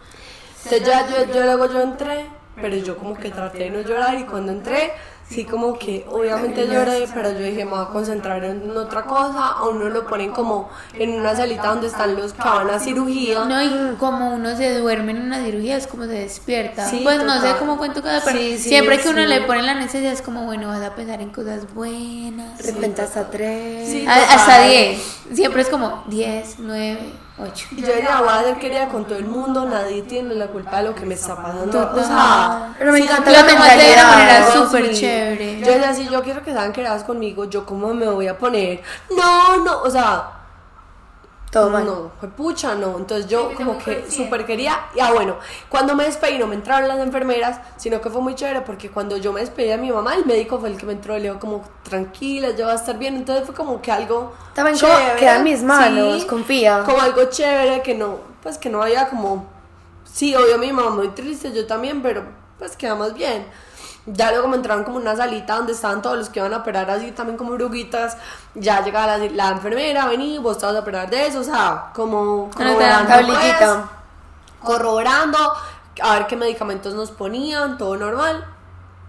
entonces ya yo, yo luego yo entré, pero yo como que traté de no llorar y cuando entré, sí como que obviamente lloré, pero yo dije me voy a concentrar en otra cosa, a uno lo ponen como en una salita donde están los que van a cirugía. No, y como uno se duerme en una cirugía es como se despierta. Sí, pues no sé cómo cuento cada pero Sí, sí, siempre que uno sí. le pone la necesidad es como, bueno, vas a pensar en cosas buenas. De repente hasta tres. Sí. A- total. hasta 10. Siempre es como 10, 9, 8. Y yo decía, voy a hacer querida con todo el mundo, nadie tiene la culpa de lo que me está pasando. O sea, Pero me encanta la mentalidad. Sí. súper chévere. Yo decía, si yo quiero que sean queridas conmigo, yo cómo me voy a poner. No, no, o sea, Todo mal. no, fue pucha, no. Entonces yo como que súper quería. Y ah, bueno, cuando me despedí no me entraron las enfermeras, sino que fue muy chévere porque cuando yo me despedí de mi mamá, el médico fue el que me entró y le dijo como, tranquila, ya va a estar bien. Entonces fue como que algo También como, chévere, queda en mis manos, sí, confía. Como algo chévere que no, pues que no había como, sí, obvio mi mamá muy triste, yo también, pero pues quedamos bien. Ya luego me entraron como una salita donde estaban todos los que iban a operar así también como bruguitas. Ya llegaba la, la enfermera, vení, vos te vas a operar de eso, o sea, como corroborando, pues, corroborando, a ver qué medicamentos nos ponían, todo normal.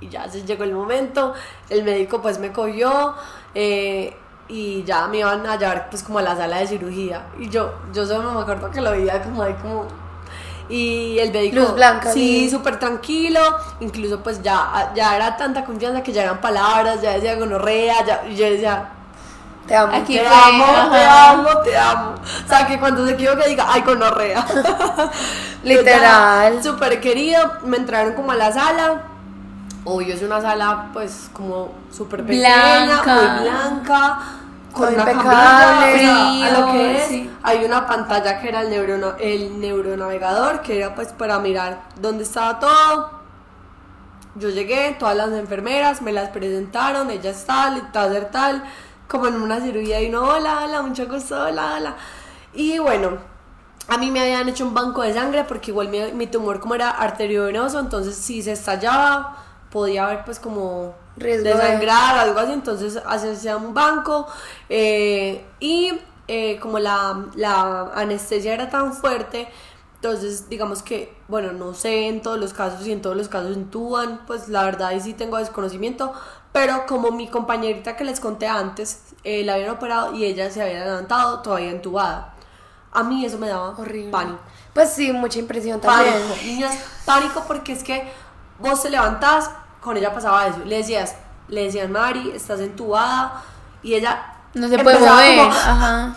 Y ya se llegó el momento, el médico pues me cogió eh, y ya me iban a llevar pues como a la sala de cirugía. Y yo, yo solo me acuerdo que lo veía como ahí como... Y el médico... Luz blanca, Sí, sí. súper tranquilo. Incluso pues ya, ya era tanta confianza que ya eran palabras, ya decía gonorrea, ya, y yo decía... Te amo. Aquí te fue, amo, te amo, te amo. O sea, que cuando se equivoque diga, ay, gonorrea. Literal. Súper querido. Me entraron como a la sala. Obvio, es una sala, pues, como súper pequeña, Blanca. muy blanca. Con una impecable. a lo que es, sí. hay una pantalla que era el, neurono- el neuronavegador, que era pues para mirar dónde estaba todo. Yo llegué, todas las enfermeras me las presentaron, ella es tal, tal, tal, como en una cirugía y no, hola, hola, mucho gusto, hola, hola. Y bueno, a mí me habían hecho un banco de sangre porque igual mi, mi tumor como era arteriovenoso, entonces si se estallaba podía haber pues como Riesgo de- algo así, entonces hacía un banco eh, y eh, como la, la anestesia era tan fuerte, entonces digamos que, bueno, no sé en todos los casos y en todos los casos intuban, pues la verdad ahí sí tengo desconocimiento, pero como mi compañerita que les conté antes, eh, la habían operado y ella se había levantado todavía entubada. A mí eso me daba Horrible. pánico. Pues sí, mucha impresión también. Pánico, niñas, pánico porque es que vos te levantás, con ella pasaba eso, le decías, le decían Mari, estás entubada, y ella No se puede mover. como- Ajá.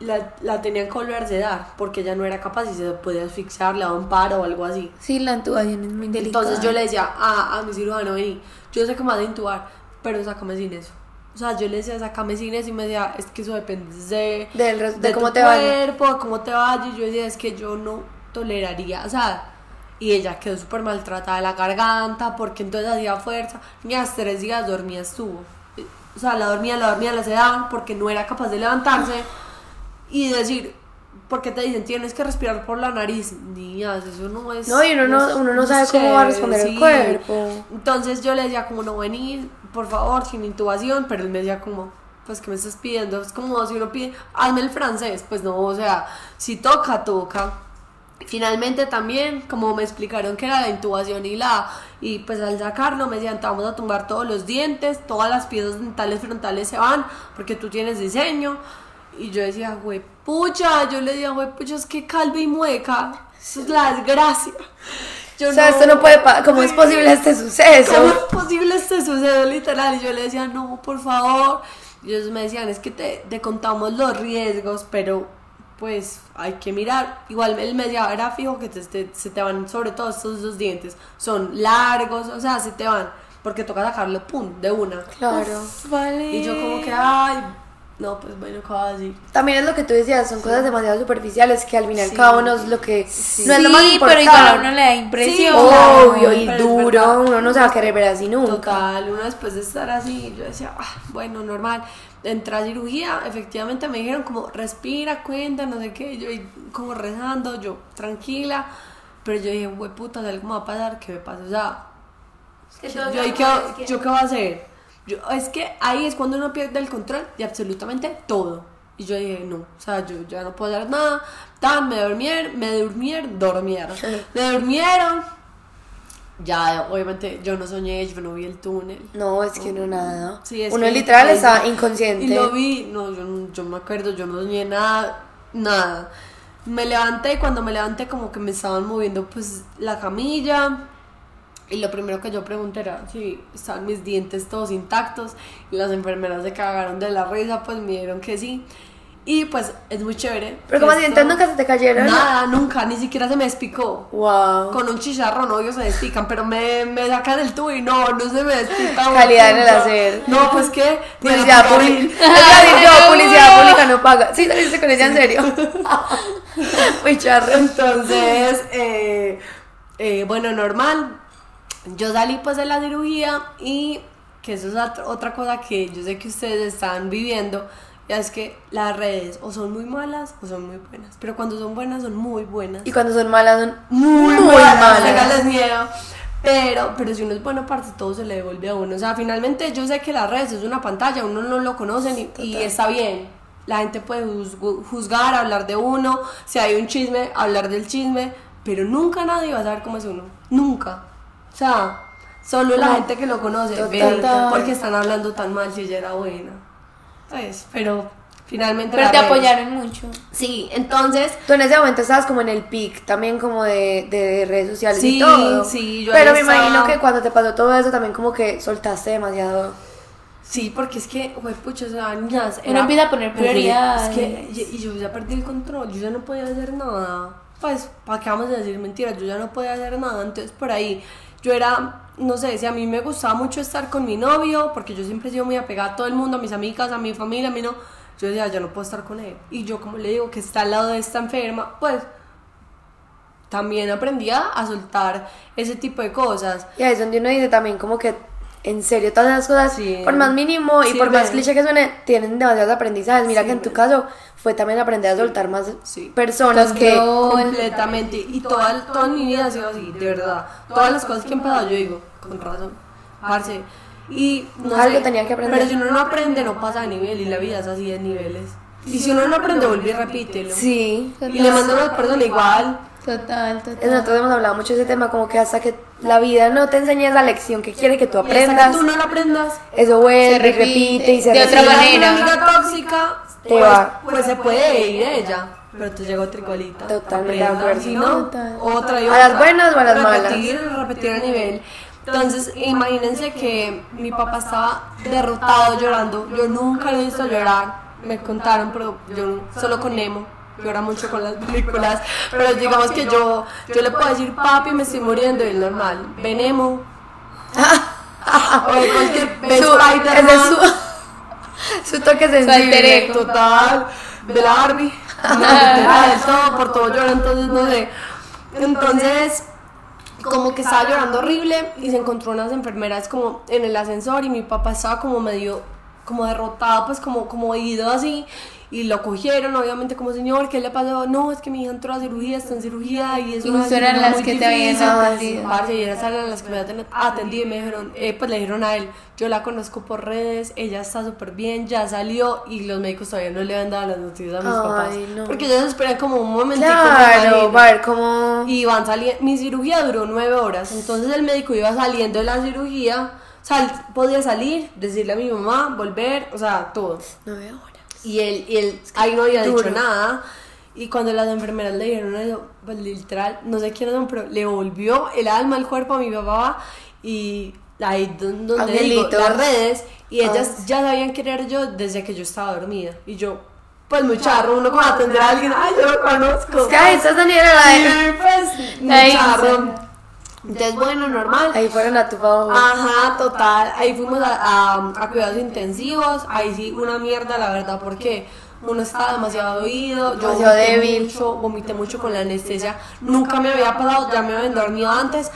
la, la tenían que volver a sedar, porque ella no era capaz y se podía asfixiar, le daba un paro o algo así. Sí, la intubación es muy delicada. Entonces yo le decía a, a mi cirujano, vení, yo sé que me vas a intubar, pero sácame sin eso. O sea, yo le decía, sácame sin eso y me decía, es que eso depende de, res- de tu cómo te vaya. cuerpo, de cómo te vaya. Y yo decía, es que yo no toleraría, o sea, y ella quedó súper maltratada de la garganta porque entonces hacía fuerza. Ni hasta tres días dormía estuvo. O sea, la dormía, la dormía, la sedaban porque no era capaz de levantarse y decir, porque te dicen, tienes que respirar por la nariz. Niñas, eso no es. No, y uno no- uno no sabe cómo va a responder el cuerpo. Entonces yo le decía, como no venir, por favor, sin intubación, pero él me decía, como, pues, ¿qué me estás pidiendo? Es como si uno pide, hazme el francés. Pues no, o sea, si toca, toca. Finalmente también, como me explicaron que era la intubación y la y pues al sacarlo me decían, te vamos a tumbar todos los dientes, todas las piezas dentales frontales se van porque tú tienes diseño. Y yo decía, güey, pucha, yo le decía, güey, pucha, es que calva y mueca, eso es la desgracia. Yo O sea, esto no puede ¿Cómo es posible este suceso? ¿Cómo es posible este suceso literal? Y yo le decía, no, por favor. Y ellos me decían, es que te, te contamos los riesgos, pero pues hay que mirar. Igual él me decía, era fijo que te- te- se te van, sobre todo estos dos dientes, son largos, o sea, se te van, porque toca sacarlo, pum, de una. Claro. Vale. Y yo como que, ay, no, pues bueno, ¿qué va a decir? También es lo que tú decías, son cosas demasiado superficiales que al fin y al Sí. cabo no es lo que Sí. no es lo más Sí, importante. pero igual a uno le da impresión. Obvio, y duro, uno no se va a querer ver así nunca. Total, uno después de estar así, yo decía, ah, bueno, normal. Entré a cirugía, efectivamente me dijeron como, respira, cuenta, no sé qué, yo como rezando, yo tranquila, pero yo dije, güey, puta, algo me va a pasar, ¿qué me pasa? O sea, yo, qué, ¿yo qué voy a hacer? Yo, es que ahí es cuando uno pierde el control de absolutamente todo. Y yo dije, no, o sea, yo ya no puedo hacer nada. Tan, me durmieron, me durmieron, dormieron. Me durmieron. Ya, obviamente, yo no soñé, yo no vi el túnel. No, es que uno nada. Sí, es uno que- literal está inconsciente. Y lo vi, no, yo, no- yo me acuerdo, yo no soñé nada, nada. Me levanté y cuando me levanté como que me estaban moviendo pues la camilla. Y lo primero que yo pregunté era si estaban mis dientes todos intactos. Y las enfermeras se cagaron de la risa, pues me dijeron que sí. Y pues es muy chévere. Pero como Esto- dientes nunca se te cayeron. Nada, nunca, ni siquiera se me despicó. Wow. Con un chicharrón, obvio se despican, pero me, me sacan el tubo y no, no se me despica. Calidad en el hacer. No, pues que. Publicidad pública. yo, publicidad pública no paga. Sí, saliste con ella en serio. Muy charro. Entonces, eh, eh, bueno, normal. Yo salí pues de la cirugía y que eso es otra- cosa que yo sé que ustedes están viviendo. Ya es que las redes o son muy malas o son muy buenas. Pero cuando son buenas, son muy buenas. Y cuando son malas, son muy, muy malas, miedo. Pero, pero si uno es bueno parte, todo se le devuelve a uno. O sea, finalmente yo sé que las redes es una pantalla, uno no lo conoce y, y está bien. La gente puede juzgar, hablar de uno, si hay un chisme, hablar del chisme, pero nunca nadie va a saber cómo es uno. Nunca. O sea, Solo la gente que lo conoce ve porque están hablando tan mal si ella era buena. Pues, pero finalmente. Pero te apoyaron mucho. Sí, entonces. Tú en ese momento estabas como en el pic también como de, de redes sociales Sí, y todo. sí, yo Pero me estaba- imagino que cuando te pasó todo eso también como que soltaste demasiado. Sí, porque es que, güey, pucha, o sea, niñas, Uno empieza a poner prioridades. Es que y, y yo ya perdí el control, yo ya no podía hacer nada. Pues, ¿para qué vamos a decir mentiras? Yo ya no podía hacer nada. Entonces, por ahí, yo era, no sé, si a mí me gustaba mucho estar con mi novio, porque yo siempre he sido muy apegada a todo el mundo, a mis amigas, a mi familia, a mí no. Yo decía, ya no puedo estar con él. Y yo, como le digo, que está al lado de esta enferma, pues también aprendí a soltar ese tipo de cosas. Y ahí es donde uno dice también como que en serio todas esas cosas, Sí. por más mínimo y Sí, por más cliché que suene, tienen demasiados aprendizajes. Mira Sí, que en tu caso fue también aprender a soltar más Sí. personas que... Completamente y toda, toda mi vida ha sido así, de verdad. Todas las cosas que he pasado yo digo, con razón, parce. Y no Algo sé, tenía que aprender. Pero si uno no aprende, no pasa de nivel y la vida es así de niveles. Y si uno no aprende, vuelve y repítelo. Sí. Y le mando a la persona igual. Total, total. Nosotros hemos hablado mucho de ese tema, como que hasta que la vida no te enseñe esa lección que quiere que tú Y hasta aprendas, que tú no lo aprendas, eso vuelve, Se y repite, repite y se de otra repite. manera. una amiga tóxica, Te pues, va. pues se puede ir ella. Pero te llega otra igualita. Totalmente de. Si no, otra y ¿A otra. las buenas o a las malas? repetir, Repetir el nivel. Entonces, imagínense que mi papá estaba derrotado llorando. Yo nunca lo he visto llorar. Me contaron, pero yo solo con Nemo. Llora mucho con las películas. Pero digamos que yo, yo le puedo decir, papi, me estoy muriendo. Y él normal. Ve Nemo. o cualquier, es su, su toque sensible. ego. Total, de la todo, por todo llora, entonces no sé. Entonces, como que estaba llorando horrible y se encontró unas enfermeras como en el ascensor y mi papá estaba como medio, como derrotado, pues como, como ido así. Y lo cogieron, obviamente, como señor, ¿qué le pasó? No, es que mi hija entró a cirugía, está en cirugía y es Y una eran las muy que te habían difícil". atendido. Parce, y eran las que me aten- atendí y me dijeron, eh, pues le dijeron a él, yo la conozco por redes, ella está súper bien, ya salió y los médicos todavía no le han dado las noticias a mis Ay, papás. no. Porque ellos esperan como un momentico. me Claro, ver cómo... Y van saliendo, mi cirugía duró nueve horas, entonces el médico iba saliendo de la cirugía, él podía salir, decirle a mi mamá, volver, o sea, todo. Nueve horas. Y él, y él ahí no había Duro. dicho nada. Y cuando las enfermeras le dijeron eso, pues literal, no sé quién son, pero le volvió el alma al cuerpo a mi papá y ahí don- donde digo, Angelitos. las redes y ellas Ah. ya sabían quién era yo desde que yo estaba dormida. Y yo, pues muy charro, uno como atender a alguien, ay, yo lo conozco. Es que ahí estás Daniela, la de... Sí, pues, muy charro. Entonces, bueno, normal. Ahí fueron a tu favor. Ajá, total. Ahí fuimos a, a- a cuidados intensivos. Ahí sí, una mierda, la verdad, porque uno estaba demasiado oído. Yo Demasiado vomité débil. Mucho, vomité mucho con la anestesia. Nunca me había pasado, ya me habían dormido antes.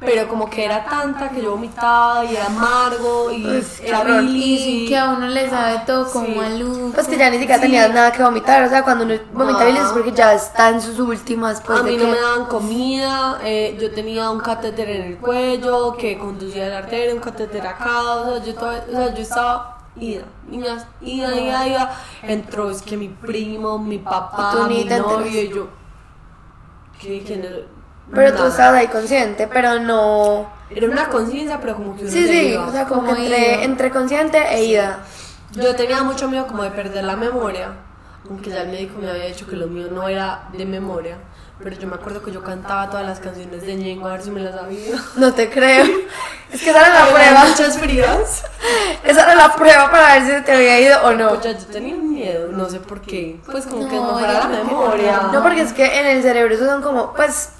Pero como que era tanta que yo vomitaba y era amargo y qué era bilis Y que a uno le sabe todo como Sí. maluco. Pues que ya ni siquiera tenías nada que vomitar, o sea, cuando uno vomita No. bilis es porque ya está en sus últimas, pues a de mí que... no me daban comida, eh, yo tenía un catéter en el cuello que conducía a la arteria, un catéter acá, o sea, yo, todavía- o sea, yo estaba ida, ida, ida, ida. Entró, es que mi primo, mi papá, mi novio, y yo. ¿Qué? ¿Quién era? Pero tú Nada. estabas ahí consciente, pero no... Era una conciencia, pero como que uno Sí, ya sí, iba. o sea, como que entre, entre consciente e ida. Yo tenía mucho miedo como de perder la memoria, aunque ya el médico me había dicho que lo mío no era de memoria. Pero yo me acuerdo que yo cantaba todas las canciones de Ñengo a ver si me las sabía. No te creo. Es que esa era la prueba. muchas frías. Esa era la prueba para ver si te había ido o no. Pues ya yo tenía miedo, no sé por qué. Pues como que No, mejora yo la creo que memoria. No, porque es que en el cerebro esos son como, pues,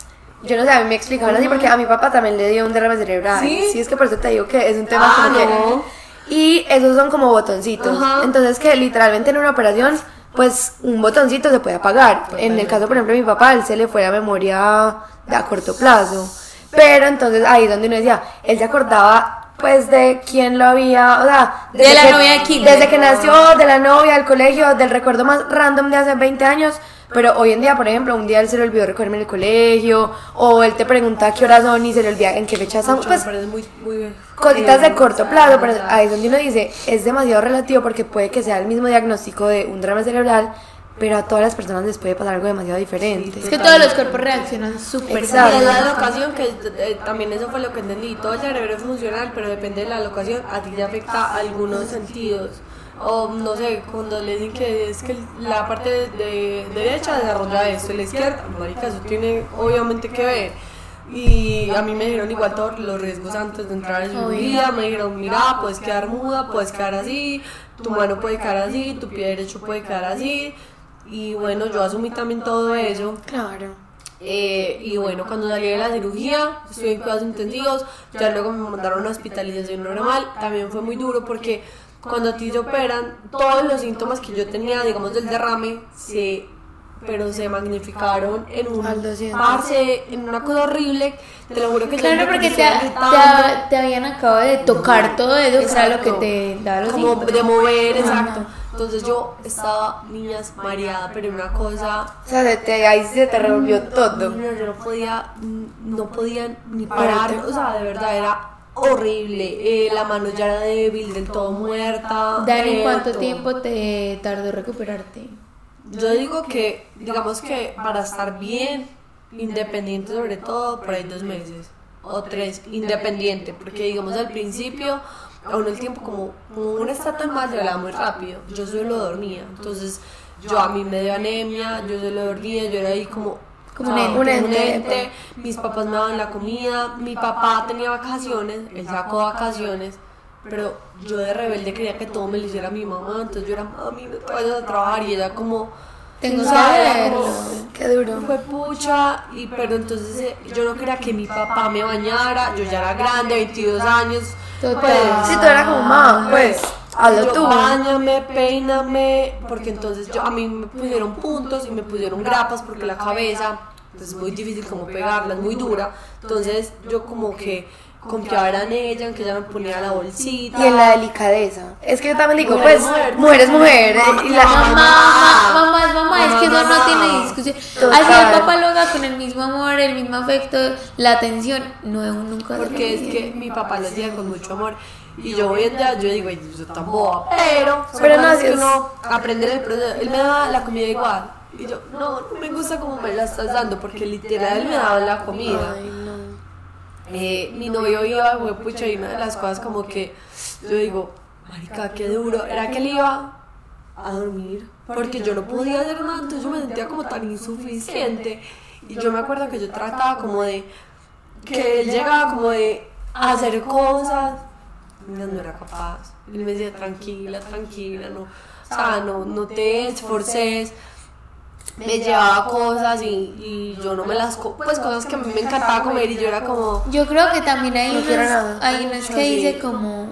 yo no sé, a mí me explicaban así porque a mi papá también le dio un derrame cerebral. ¿Sí? es que por eso te digo que es un tema Ah, como que... no. Y esos son como botoncitos. Ajá. Entonces que literalmente en una operación, pues un botoncito se puede apagar. En el caso, por ejemplo, de mi papá, él se le fue la memoria de a corto plazo. Pero entonces ahí donde uno decía, él se acordaba pues de quién lo había, o sea, De la que- novia de. Desde que nació, de la novia, del colegio, del recuerdo más random de hace 20 años. Pero hoy en día, por ejemplo, un día él se le olvidó recogerme en el colegio, o él te pregunta qué horas son y se le olvida en qué fecha estamos. Pues muy, muy cositas de corto plazo, pero ahí es donde uno dice, es demasiado relativo porque puede que sea el mismo diagnóstico de un derrame cerebral, pero a todas las personas les puede pasar algo demasiado diferente. Es que todos los cuerpos reaccionan súper Exacto. Y bien. es la locación, que eh, también eso fue lo que entendí. Todo el cerebro es funcional, pero depende de la locación, a ti te afecta algunos sentidos. O no sé, cuando le dicen que es que la parte de, de derecha desarrolla esto, y la izquierda, marica, eso tiene obviamente que ver. Y a mí me dijeron igual todos los riesgos antes de entrar en cirugía. Me dijeron, mira, puedes quedar muda, puedes quedar así, tu mano puede quedar así, tu pie derecho puede quedar así. Y bueno, yo asumí también todo eso. Claro. Eh, y bueno, cuando salí de la cirugía, estuve en cuidados intensivos, ya luego me mandaron a hospitalización normal, también fue muy duro porque cuando a ti te operan, todos los síntomas que yo tenía, digamos del derrame, se pero se magnificaron en un Al 200. parce, en una cosa horrible, te lo juro que yo Claro, me porque te, te, te habían acabado de tocar todo eso, era lo que Exacto. te daba los como síntomas. de mover, exacto. Entonces yo estaba, niñas, mareada, pero una cosa O sea, se te, ahí se te revolvió todo. Mira, yo no podía, no podía ni parar, o sea, de verdad era horrible. Eh, la mano ya era débil, del todo muerta. Dani, eh, ¿cuánto todo. tiempo te tardó recuperarte? Yo digo que, digamos que para estar bien, independiente sobre todo, por ahí dos meses o tres, independiente, porque digamos al principio, a uno el tiempo como, como uno está tan mal, se muy rápido. Yo solo dormía, entonces yo a mí me dio anemia, yo solo dormía, yo era ahí como Como o un ente. Un ente. un ente, mis papás me daban la comida, mi papá tenía vacaciones, él sacó vacaciones, pero yo de rebelde quería que todo me lo hiciera mi mamá, entonces yo era, mami, no te vayas a trabajar, y ella como, Tengo que Qué duro. fue pucha, y, pero entonces eh, yo no quería que mi papá me bañara, yo ya era grande, 22 años, Total. pues, Sí, tú eras como, ma, pues, hazlo yo, tú. Báñame, peíname, porque entonces yo, a mí me pusieron puntos y me pusieron grapas porque la cabeza pues, es muy difícil como pegarla, es muy dura. Entonces yo como que confiaba en ella, en que ella me ponía la bolsita. Y en la delicadeza. Es que yo también digo, Mujer, pues, mujer. mujer es mujer. Y la Mamá, mamá, mamá es mamá, es que eso no tiene discusión. Total. Así el papá lo haga con el mismo amor, el mismo afecto, la atención, no nunca. Porque es que mi papá lo hacía con mucho amor. Y yo hoy en día, yo digo, "Ay, yo tan boba. Pero, Pero no, cosas sí que es- uno aprende en el proceso. Él me daba la comida igual. Y yo, no, no me gusta como me la estás dando, porque literal él me daba la comida. Ay, no. Eh, mi novio iba, fue pucha, y una de las cosas como que yo digo, marica, qué duro, era que él iba a dormir, porque yo no podía hacer nada, entonces yo me sentía como tan insuficiente. Y yo me acuerdo que yo trataba como de, que él llegaba como de hacer cosas, no, no era capaz. Él me decía, tranquila, tranquila, no, o sea, no, no te esforces. Me llevaba cosas y, y yo no me las co- pues cosas que a mí me encantaba comer y yo era como Yo creo que también hay No nada. hay que dice como,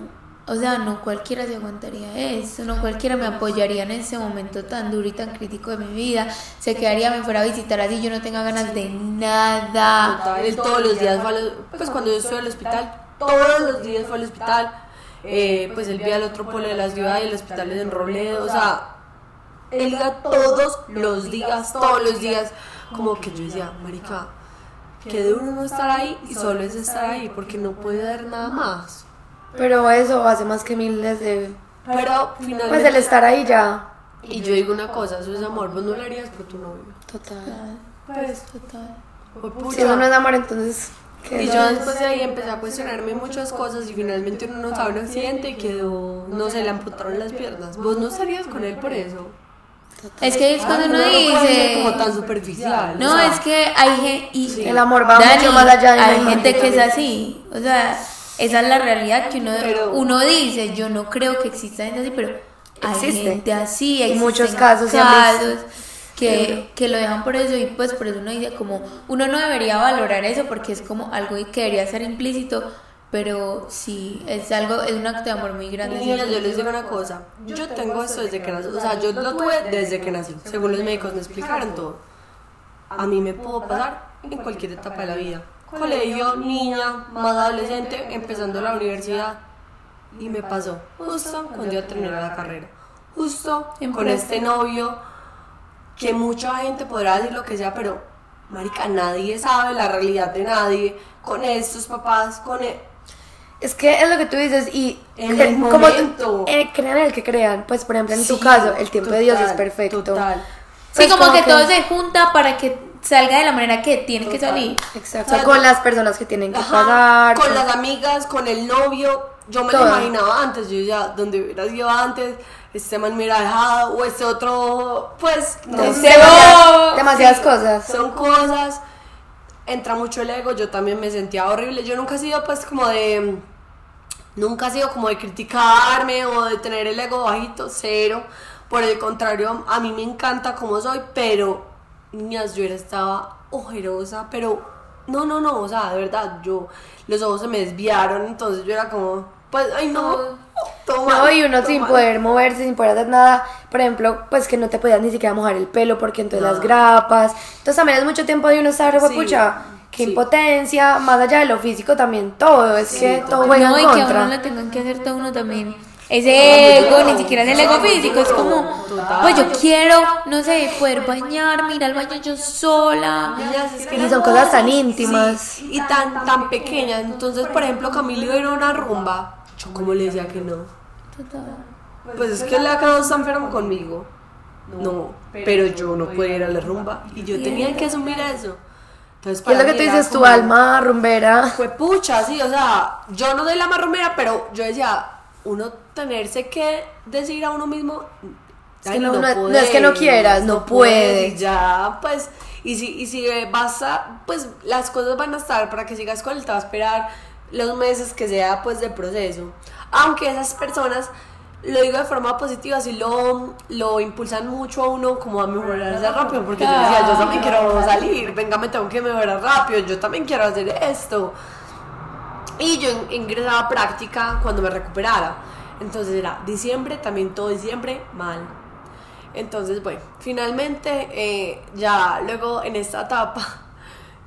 o sea, no cualquiera se aguantaría eso, no cualquiera me apoyaría en ese momento tan duro y tan crítico de mi vida, se quedaría, me fuera a visitar así, yo no tenga ganas de nada. total, él todos los días fue al, pues cuando yo estuve al hospital todos los días fue al hospital eh, pues él vía al otro polo de la ciudad y el hospital es en Robledo o sea él iba todos los días todos los días como que yo decía marica que duro no estar ahí y solo es estar ahí porque no puede dar nada más Pero eso hace más que miles de. pero finalmente Pues el estar ahí ya. y yo digo una cosa eso es amor vos no lo harías por tu novio Total. pues Total. fue Si eso no es amor, entonces. ¿Qué Y yo después de ahí empecé a cuestionarme muchas cosas y finalmente uno notaba un accidente y quedó, no sé, le amputaron las piernas. ¿Vos no estarías con él por eso? Es que es cuando Ay, uno dice... como tan superficial. No, o sea, es que hay gente... El amor va Dani, mucho más allá de Hay gente que es así. O sea, esa es la realidad que uno, Pero- uno dice. Yo no creo que exista gente así, pero hay Existe. gente así. Y muchos se casos que, que lo dejan por eso y pues por eso uno dice como uno no debería valorar eso porque es como algo que debería ser implícito pero sí es algo es un acto de amor muy grande Niñas, yo les digo una cosa. Yo tengo esto desde que nací. O sea, yo lo tuve desde que nací. Según los médicos me explicaron todo. A mí me pudo pasar en cualquier etapa de la vida. Colegio, niña, más adolescente, empezando la universidad. Y me pasó justo cuando iba a terminar la carrera. Justo con este novio que mucha gente podrá decir lo que sea, pero marica, nadie sabe la realidad de nadie. Con estos papás, con... e- Es que es lo que tú dices y En el como momento. eh, crean el que crean, pues por ejemplo en tu Sí, caso el tiempo de Dios es perfecto. total. Pues como, como que, que- todo se junta para que salga de la manera que tiene que salir. Exacto. O sea, con las personas que tienen que pagar. con con- las amigas, con el novio. Yo me lo imaginaba antes, yo ya, donde hubiera sido antes, este man me hubiera dejado, o este otro, pues, no sé. bobo. demasiadas cosas. Son cosas, entra mucho el ego, yo también me sentía horrible, yo nunca he sido pues como de, nunca he sido como de criticarme o de tener el ego bajito, cero, por el contrario, a mí me encanta como soy, pero, niñas, yo era, estaba ojerosa, pero, no, no, no, o sea, de verdad, yo, los ojos se me desviaron, entonces yo era como, pues, ay no, todo No, y uno todo sin poder moverse, sin poder hacer nada. Por ejemplo, pues que no te podías ni siquiera mojar el pelo porque entonces las grapas. Entonces también es mucho tiempo de uno estar, Sí, pucha, qué sí. impotencia, más allá de lo físico también, todo. Es que todo juega no, y en que a uno le tengan que hacer todo uno también. Ese ego, ni siquiera es el ego físico, es como, pues yo quiero, no sé, poder bañarme, ir al baño yo sola. Y son cosas tan Sí, íntimas. y tan, tan pequeñas. Entonces, por ejemplo, Camilo era una rumba. Yo como le decía que no. Pues es que la quedado está enfermo conmigo. No, pero yo no podía ir a la rumba. Y yo tenía que asumir eso. Entonces, Y es lo que tú dices, tu alma rumbera. Fue pucha, sí, o sea, yo no soy la más rumera, pero yo decía, uno tenerse que decir a uno mismo. Es "Ay, que no- no- no es que no quieras, no puedes". y ya, pues, y si, y si vas a, pues las cosas van a estar para que sigas con él, te va a esperar los meses que sea, pues, de proceso. Aunque esas personas, lo digo de forma positiva, sí lo, lo impulsan mucho a uno como a mejorarse rápido, porque yo decía, yo también quiero salir, venga, me tengo que mejorar rápido, yo también quiero hacer esto. Y yo in- ingresaba a práctica cuando me recuperara. Entonces era diciembre, también todo diciembre, mal. Entonces, bueno, finalmente, eh, ya luego en esta etapa,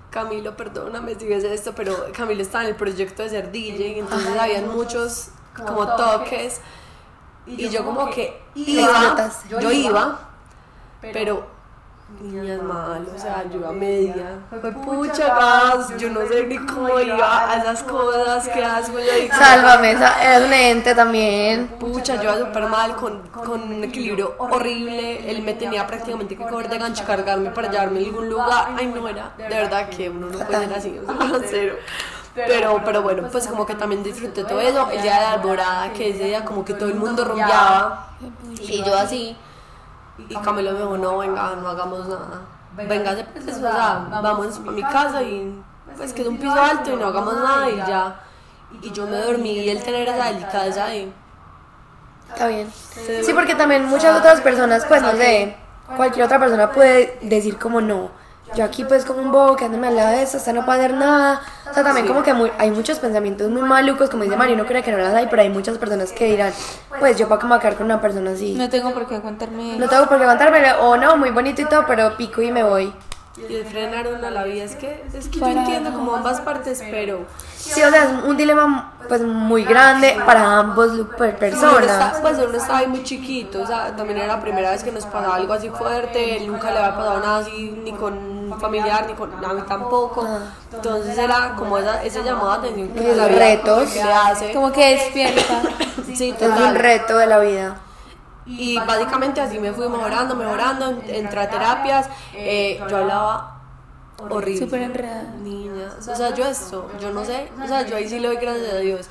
Camilo, perdóname si ves esto, pero Camilo estaba en el proyecto de ser DJ, entonces habían muchos como toques. Y yo como que iba, Disfrutaste. yo iba, pero niñas mal, o sea, yo iba media. Fue pucha gas, yo no sé ni cómo iba a esas cosas que hago. Yo dije, Sálvame, esa- eres un ente también. Pucha, yo iba súper mal, con, con un equilibrio horrible. Él me tenía prácticamente que coger de gancho y cargarme para llevarme a algún lugar. Ay, no era, de verdad que uno no puede ser así, o sea, cero. Pero, pero bueno, pues como que también disfruté todo eso. El día de la alborada, que ese día como que todo el mundo rumbeaba. Y yo así. Y Camilo me dijo, no, venga, no hagamos nada. Venga, pues, o sea, vamos a mi casa y pues que es un piso alto y no hagamos nada y ya. Y yo me dormí y él tener esa delicadeza de... Está bien. Sí, porque también muchas otras personas, pues no sé, cualquier otra persona puede decir como no. Yo aquí pues como un bobo quedándome al lado de esto, hasta no puedo hacer nada. O sea, también como que muy- hay muchos pensamientos muy malucos, como dice Mario, no cree que no las hay, pero hay muchas personas que dirán, pues yo para quedar con una persona así. No tengo por qué aguantarme. No tengo por qué aguantarme, o no, muy bonito y todo, pero pico y me voy. Y de frenar una la vida. Es que, es que yo entiendo como ambas partes, pero... Sí, o sea, es un dilema pues muy grande para ambos personas. está, pues uno estaba ahí muy chiquito, o sea, también era la primera vez que nos pasaba algo así fuerte, él nunca le había pasado nada así, ni con un familiar, ni con a mí tampoco. Entonces era como esa, ese llamado de atención que vida retos. le hace. Como que despierta. Sí, Es un total. reto de la vida. Y básicamente así me fui mejorando, mejorando, en- entré a terapias, eh, yo hablaba horrible. Súper enredada. Niñas, o sea, yo esto, yo no sé, o sea, yo ahí sí le doy gracias a Dios,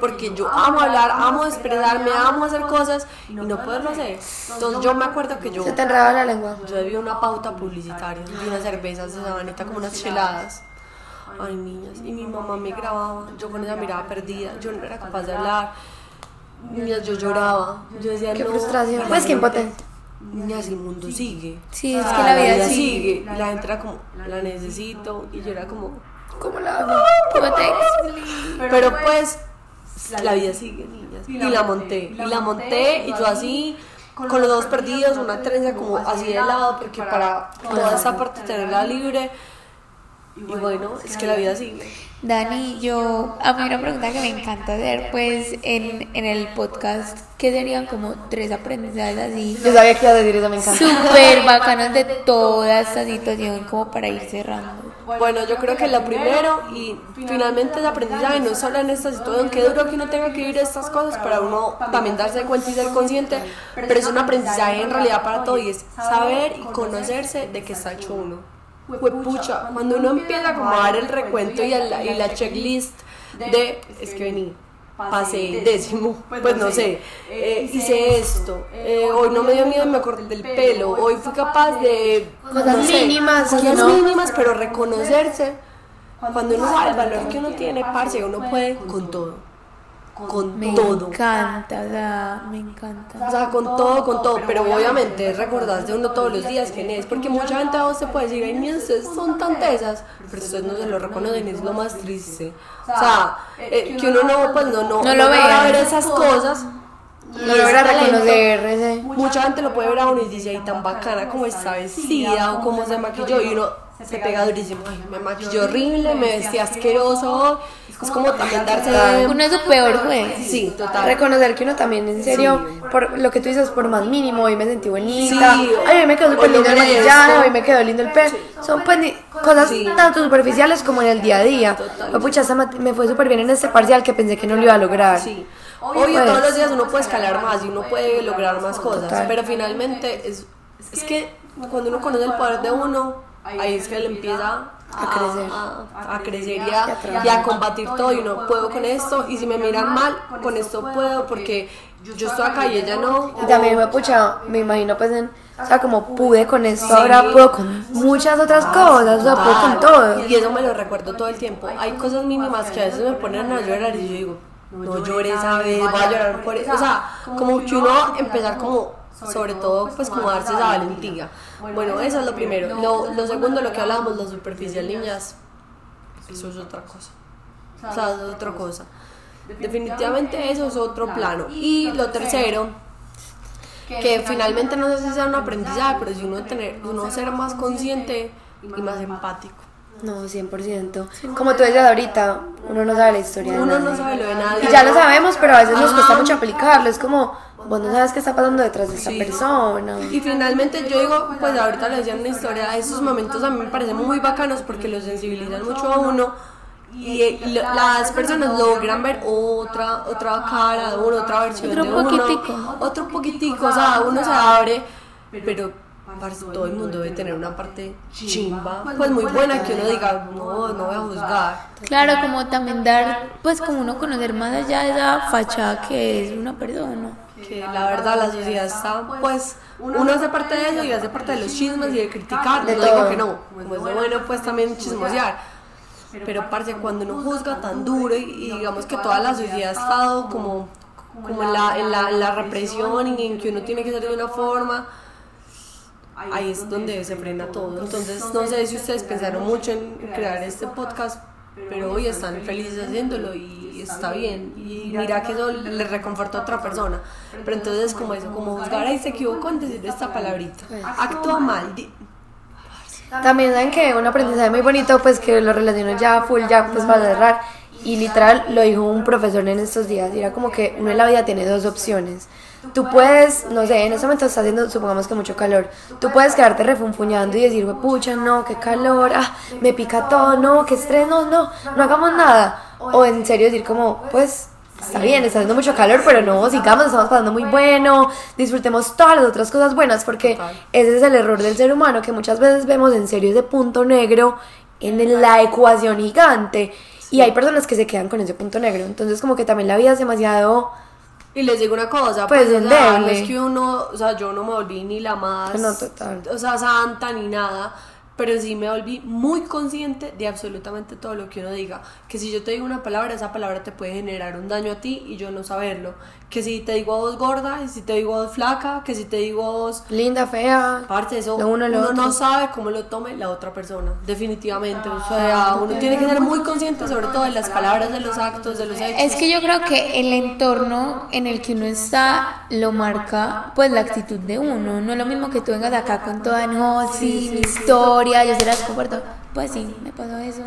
porque yo amo hablar, amo expresarme, amo hacer cosas y no poderlo hacer. Entonces yo me acuerdo que yo, Se te enredaba la lengua. yo debía una pauta publicitaria de unas cervezas de sabanita como unas cheladas. Ay, niñas, y mi mamá me grababa, yo con esa mirada perdida, yo no era capaz de hablar. Niñas, yo lloraba, yo decía, Qué no, frustración. Pues qué impotencia. Niñas, el mundo sigue. Sí, es que la vida sigue. Y la gente era como, la necesito, y yo era como, ¿Cómo la hago? ¿Cómo te? Pero pues la vida sigue, niñas. Y la monté, y la monté, y yo así, con los dos perdidos, una trenza como así de lado, porque para toda esa parte tenerla libre. Y bueno, es que la vida sigue. Dani, yo, a mí una pregunta que me encanta hacer, pues, en, en el podcast, ¿qué serían como tres aprendizajes así Yo sabía que iba a decir eso, me encanta. súper bacanos de toda esta situación como para ir cerrando? Bueno, yo creo que lo primero y finalmente el aprendizaje no solo en esta situación, que duro que uno tenga que vivir estas cosas para uno también darse cuenta y ser consciente, pero es un aprendizaje en realidad para todo y es saber y conocerse de qué está hecho uno. Pucha, cuando uno empieza como a dar el recuento y, el- y la checklist de, es que vení, pasé décimo, pues no sé, eh, hice esto, eh, hoy no me dio miedo me corté el pelo, hoy fui capaz de... Cosas no sé, mínimas, cosas ¿no? mínimas, pero reconocerse, cuando uno sabe el valor que uno tiene, parce, uno puede con todo, con Me todo. encanta, o sea, me encanta. O sea, con todo, con todo, pero obviamente es recordarse uno todos los días quién es, porque mucha gente a vos se puede decir, ay, mira, ustedes son tan tesas, pero ustedes no se lo reconocen, es lo más triste. O sea, eh, que uno no, pues no, no, No lo vea. ver esas cosas. No logra reconocer. Mucha gente lo puede ver a uno y dice, ay, tan bacana como está vestida o cómo se maquilló, y uno se pega durísimo, ay, me maquilló horrible, me vestí asqueroso, es como también darse... Uno es su peor juez. Sí, total. Reconocer que uno también, en serio, por lo que tú dices, por más mínimo, hoy me sentí bonita, Sí. ay, hoy me quedó súper lindo el maquillaje, hoy me quedó lindo el pelo. Son pues cosas Sí. tanto superficiales como en el día a día. Total. Pues, pucha, me fue súper bien en este parcial que pensé que no lo iba a lograr. Sí. Obvio, Pues. todos los días uno puede escalar más y uno puede lograr más cosas, Total. pero finalmente es, es que cuando uno conoce el poder de uno, ahí es que él empieza a, crecer. a, a crecer y a, y a combatir todo y uno puedo con esto y si me miran mal, con esto puedo porque yo estoy acá y ella no. Y también me pucha, me imagino pues en, o sea, como pude con esto, ahora puedo con muchas otras cosas, o sea, puedo con todo. Y eso me lo recuerdo todo el tiempo. Hay cosas mínimas que a veces me ponen a llorar y yo digo, no llores esa vez, voy a llorar por eso. O sea, como que uno empezar como, sobre todo, pues como darse esa valentía. Bueno, eso es lo primero. Lo, lo segundo, lo que hablábamos, lo superficial, niñas, eso es otra cosa. O sea, es otra cosa. Definitivamente eso es otro plano. Y lo tercero, que finalmente no sé si sea un aprendizaje, pero si uno tener, uno ser más consciente y más empático. No, 100%. Como tú decías ahorita, uno no sabe la historia de Uno no nadie. sabe lo de nadie. Y ya lo sabemos, pero a veces nos cuesta mucho aplicarlo. Es como, vos no sabes qué está pasando detrás de esta Sí. persona. Y finalmente yo digo, pues ahorita le decía una historia, esos momentos a mí me parecen muy bacanos porque los sensibilizan mucho a uno y, eh, lo- las personas logran ver otra otra cara de uno, otra versión Otro de uno, poquitico. otro poquitico, o sea, uno se abre, pero todo el mundo debe tener una parte chimba, pues muy buena que uno diga, no, no voy a juzgar. Claro, como también dar, pues como uno conocer más allá de esa fachada que es una persona. Que la verdad la sociedad está, pues, uno hace parte de eso y hace parte de los chismes y de criticar, De no digo que no, como es de bueno, pues también chismosear. Pero parce, cuando uno juzga tan duro y, y digamos que toda la sociedad ha estado como, como en, la, en, la, en la represión y en que uno tiene que ser de una forma, ahí es donde se frena todo. Entonces, no sé si ustedes pensaron mucho en crear este podcast, pero hoy están felices haciéndolo y está bien. Y mira que eso le reconforta a otra persona. Pero entonces, como eso, como juzgar, ahí se equivocó en decir esta palabrita. Actúa mal. También saben que un aprendizaje muy bonito, pues que lo relaciono ya full, ya pues para cerrar. Y literal lo dijo un profesor en estos días. Y era como que uno en la vida tiene dos opciones. Tú puedes, no sé, en este momento está haciendo, supongamos que mucho calor. Tú puedes quedarte refunfuñando y decir, pucha, no, qué calor, ah, me pica todo, no, qué estrés, no, no, no hagamos nada. O en serio decir como, pues, está bien, está haciendo mucho calor, pero no, sigamos, estamos pasando muy bueno, disfrutemos todas las otras cosas buenas, porque Total. ese es el error del ser humano, que muchas veces vemos en serio ese punto negro en la ecuación gigante. Y hay personas que se quedan con ese punto negro. Entonces, como que también la vida es demasiado. Y les digo una cosa, Pues, pues, no es que uno, o sea, yo no me volví ni la más, No, total. o sea, santa ni nada, pero sí me volví muy consciente de absolutamente todo lo que uno diga. Que si yo te digo una palabra, esa palabra te puede generar un daño a ti y yo no saberlo. Que si te digo a vos gorda, y si te digo a vos flaca, que si te digo a vos Linda, fea. Aparte de eso, Lo uno, lo no sabe cómo lo tome la otra persona, definitivamente. O sea, uno tiene que ser muy consciente sobre todo de las palabras, de los actos, de los hechos. Es que yo creo que el entorno en el que uno está lo marca pues la actitud de uno. No es lo mismo que tú vengas acá con toda no, sí, mi historia, yo se las comparto. Pues sí, me pasó eso.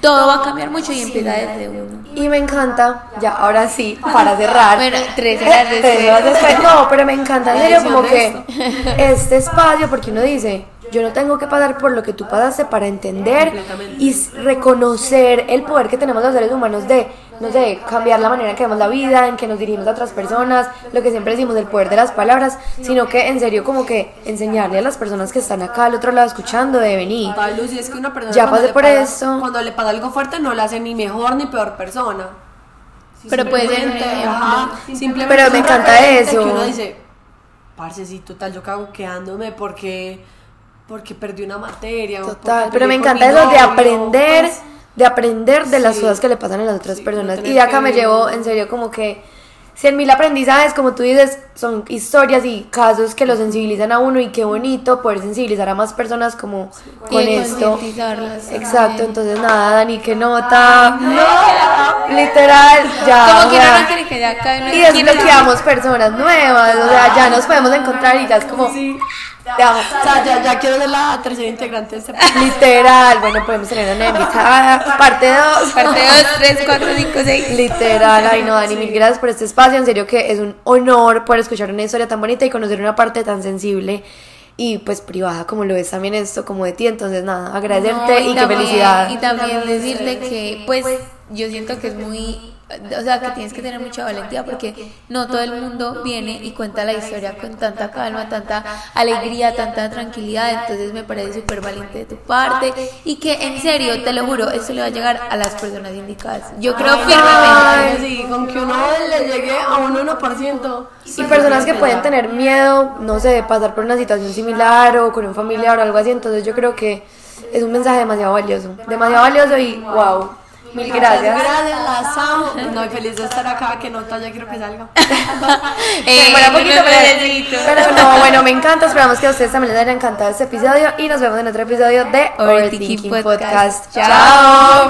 Todo va a cambiar mucho y empieza desde uno. Y me encanta, ya, ahora sí, para cerrar. Bueno, tres horas Tres después. horas después. No, pero me encanta en serio como que este espacio, porque uno dice, yo no tengo que pasar por lo que tú pasaste para entender y reconocer el poder que tenemos los seres humanos de, no sé, cambiar la manera en que vemos la vida, en que nos dirigimos a otras personas, lo que siempre decimos, el poder de las palabras, sino que en serio como que enseñarle a las personas que están acá al otro lado escuchando de venir. Total, Lucy, es que una persona Ya pasé por pasa- eso. Cuando le pasa algo fuerte no la hace ni mejor ni peor persona. Pero puede ser ajá, simplemente Pero me encanta eso. Que uno dice, parce, sí, total, yo cago quedándome porque, porque perdí una materia. Total, pero me encanta eso de aprender, pues, de aprender de las Sí. cosas que le pasan a las otras Sí, personas. no Y de acá me llevo, en serio, como que cien mil aprendizajes, como tú dices, son historias y casos que lo sensibilizan a uno y qué bonito poder sensibilizar a más personas como con Y esto. Exacto, entonces nada, Dani, qué nota. Literal, ya. Como que no quiere que ya y desbloqueamos personas nuevas, o sea, ya nos podemos encontrar y ya es como. Te amo. O sea, ya, ya quiero ser la tercera integrante de este podcast. Literal, bueno, podemos tener una invitada, parte 2. Parte 2, 3, 4, 5, 6. Literal, ay no, Dani, mil gracias por este espacio. En serio que es un honor poder escuchar una historia tan bonita y conocer una parte tan sensible y pues privada como lo es también esto, como de ti. Entonces, nada, agradecerte No, y, qué también- felicidad. Y también decirle que, pues, yo siento que es muy. O sea, que tienes que tener mucha valentía porque no todo el mundo viene y cuenta la historia con tanta calma, tanta alegría, tanta tranquilidad. Entonces, me parece súper valiente de tu parte. Y que, en serio, te lo juro, esto le va a llegar a las personas indicadas. Yo creo firmemente. Sí, con que uno le llegue a un 1%. Y personas que pueden tener miedo, no sé, de pasar por una situación similar o con un familiar o algo así. Entonces, yo creo que es un mensaje demasiado valioso. Demasiado valioso y wow. Mil gracias. Gracias, las amo. No, feliz de estar acá, que nota, ya quiero que salga. Eh, demora un poquito, no pero, no, bueno, me encanta. Esperamos que a ustedes también les haya encantado este episodio y nos vemos en otro episodio de Overthinking Podcast. Podcast. Chao.